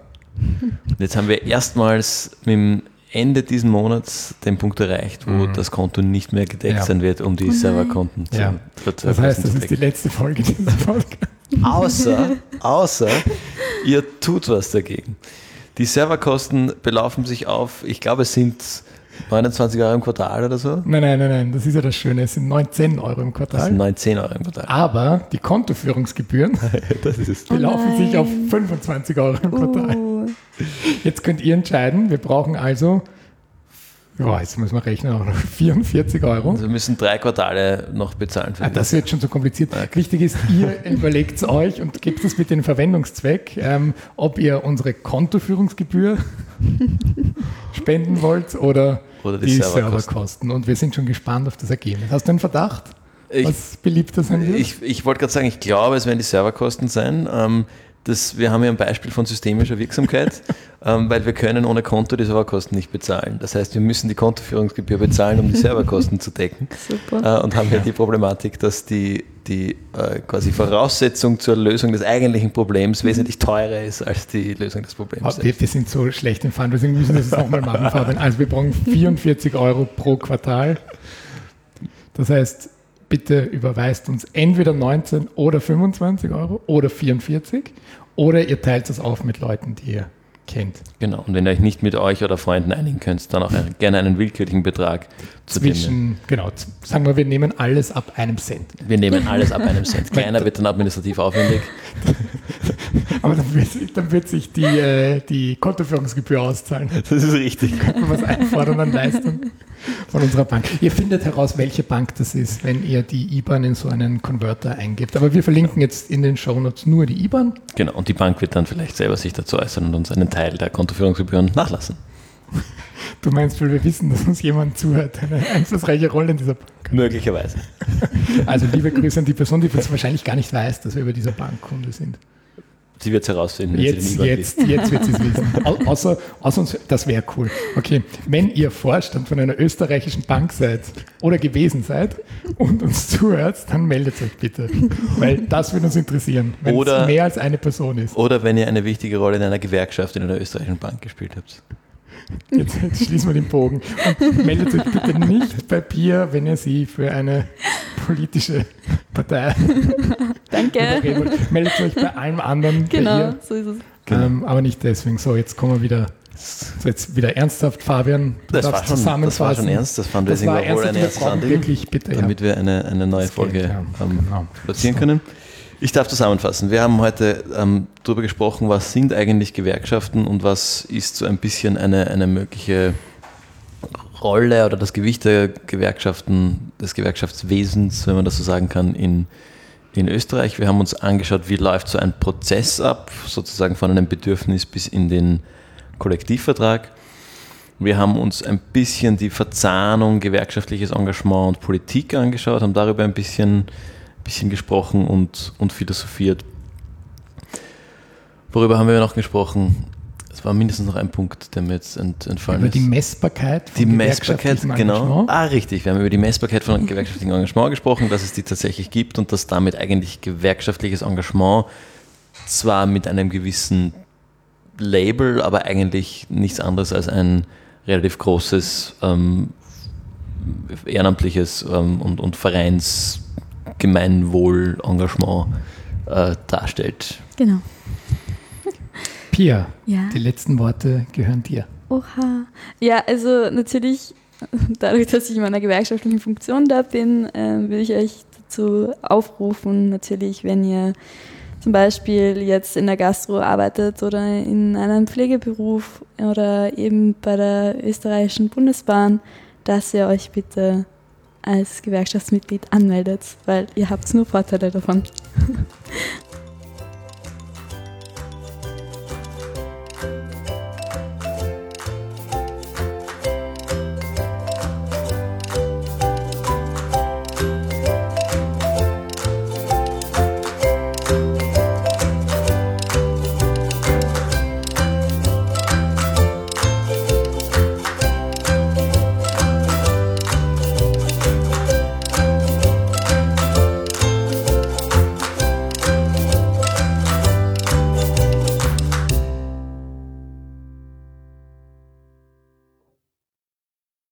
Jetzt haben wir erstmals mit dem Ende diesen Monats den Punkt erreicht, wo mhm. das Konto nicht mehr gedeckt ja. sein wird, um die oh Serverkonten zu ja. Das heißt, das ist die letzte Folge dieser Folge. Außer, außer ihr tut was dagegen. Die Serverkosten belaufen sich auf, ich glaube, es sind 29 Euro im Quartal oder so? Nein, nein, nein, nein, das ist ja das Schöne. Es sind 19 Euro im Quartal. Das sind 19 Euro im Quartal. Aber die Kontoführungsgebühren belaufen oh sich auf 25 Euro im Quartal. Uh. Jetzt könnt ihr entscheiden. Wir brauchen also Ja, jetzt müssen wir rechnen, auch noch 44 Euro. Also wir müssen drei Quartale noch bezahlen. Für ah, das wird schon so kompliziert. Okay. Wichtig ist, ihr überlegt es euch und gebt es mit den Verwendungszweck, ähm, ob ihr unsere Kontoführungsgebühr spenden wollt oder, oder die, die Serverkosten. Serverkosten. Und wir sind schon gespannt auf das Ergebnis. Hast du einen Verdacht? Ich, was beliebter sein wird? Ich, ich wollte gerade sagen, ich glaube, es werden die Serverkosten sein. Ähm, das, wir haben ja ein Beispiel von systemischer Wirksamkeit, ähm, weil wir können ohne Konto die Serverkosten nicht bezahlen. Das heißt, wir müssen die Kontoführungsgebühr bezahlen, um die Serverkosten zu decken. Super. Äh, und haben ja die Problematik, dass die, die äh, quasi Voraussetzung zur Lösung des eigentlichen Problems mhm. wesentlich teurer ist als die Lösung des Problems. Wir, wir, sind so schlecht im Fundraising, müssen das jetzt nochmal machen, Fabian. Also wir brauchen 44 Euro pro Quartal. Das heißt, bitte überweist uns entweder 19 oder 25 Euro oder 44 oder ihr teilt es auf mit Leuten, die ihr kennt. Genau, und wenn ihr euch nicht mit euch oder Freunden einigen könnt, dann auch gerne einen willkürlichen Betrag zwischen, genau, sagen wir, wir nehmen alles ab einem Cent. Wir nehmen alles ab einem Cent. Kleiner wird dann administrativ aufwendig. Aber dann wird, dann wird sich die, äh, die Kontoführungsgebühr auszahlen. Das ist richtig. Könnten wir was einfordern an Leistung von unserer Bank. Ihr findet heraus, welche Bank das ist, wenn ihr die IBAN in so einen Converter eingebt. Aber wir verlinken jetzt in den Shownotes nur die IBAN. Genau, und die Bank wird dann vielleicht selber sich dazu äußern und uns einen Teil der Kontoführungsgebühren nachlassen. Du meinst, weil wir wissen, dass uns jemand zuhört, eine einflussreiche Rolle in dieser Bank. Möglicherweise. Also liebe Grüße an die Person, die wahrscheinlich gar nicht weiß, dass wir über dieser Bankkunde sind. Sie wird es herausfinden. Jetzt, jetzt, jetzt wird sie es wissen. Au außer, außer uns, das wäre cool. Okay, wenn ihr Vorstand von einer österreichischen Bank seid oder gewesen seid und uns zuhört, dann meldet euch bitte. Weil das würde uns interessieren, wenn oder, es mehr als eine Person ist. Oder wenn ihr eine wichtige Rolle in einer Gewerkschaft in einer österreichischen Bank gespielt habt. Jetzt, jetzt schließen wir den Bogen. Und meldet euch bitte nicht bei Pia, wenn ihr sie für eine politische Partei. Danke. Meldet euch bei allem anderen. Genau, so ist es. Ähm, aber nicht deswegen. So, jetzt kommen wir wieder. So jetzt wieder ernsthaft, Fabian. Das war, schon, das war schon ernst. Das Fundraising das war, war wohl ein ernstes Anliegen, wirklich, bitte, damit ja. wir eine, eine neue das Folge geht, ja. ähm, genau. platzieren so. können. Ich darf zusammenfassen. Wir haben heute ähm, darüber gesprochen, was sind eigentlich Gewerkschaften und was ist so ein bisschen eine, eine mögliche Rolle oder das Gewicht der Gewerkschaften, des Gewerkschaftswesens, wenn man das so sagen kann, in, in Österreich. Wir haben uns angeschaut, wie läuft so ein Prozess ab, sozusagen von einem Bedürfnis bis in den Kollektivvertrag. Wir haben uns ein bisschen die Verzahnung gewerkschaftliches Engagement und Politik angeschaut, haben darüber ein bisschen bisschen gesprochen und, und philosophiert. Worüber haben wir noch gesprochen? Es war mindestens noch ein Punkt, der mir jetzt ent, entfallen über ist. Über die Messbarkeit von Die Messbarkeit, genau. Ah, richtig. Wir haben über die Messbarkeit von gewerkschaftlichem Engagement gesprochen, dass es die tatsächlich gibt und dass damit eigentlich gewerkschaftliches Engagement zwar mit einem gewissen Label, aber eigentlich nichts anderes als ein relativ großes ähm, ehrenamtliches ähm, und, und Vereins Gemeinwohl-Engagement äh, darstellt. Genau. Pia, ja. die letzten Worte gehören dir. Oha. Ja, also natürlich, dadurch, dass ich in meiner gewerkschaftlichen Funktion da bin, äh, würde ich euch dazu aufrufen, natürlich, wenn ihr zum Beispiel jetzt in der Gastro arbeitet oder in einem Pflegeberuf oder eben bei der österreichischen Bundesbahn, dass ihr euch bitte als Gewerkschaftsmitglied anmeldet, weil ihr habt nur Vorteile davon.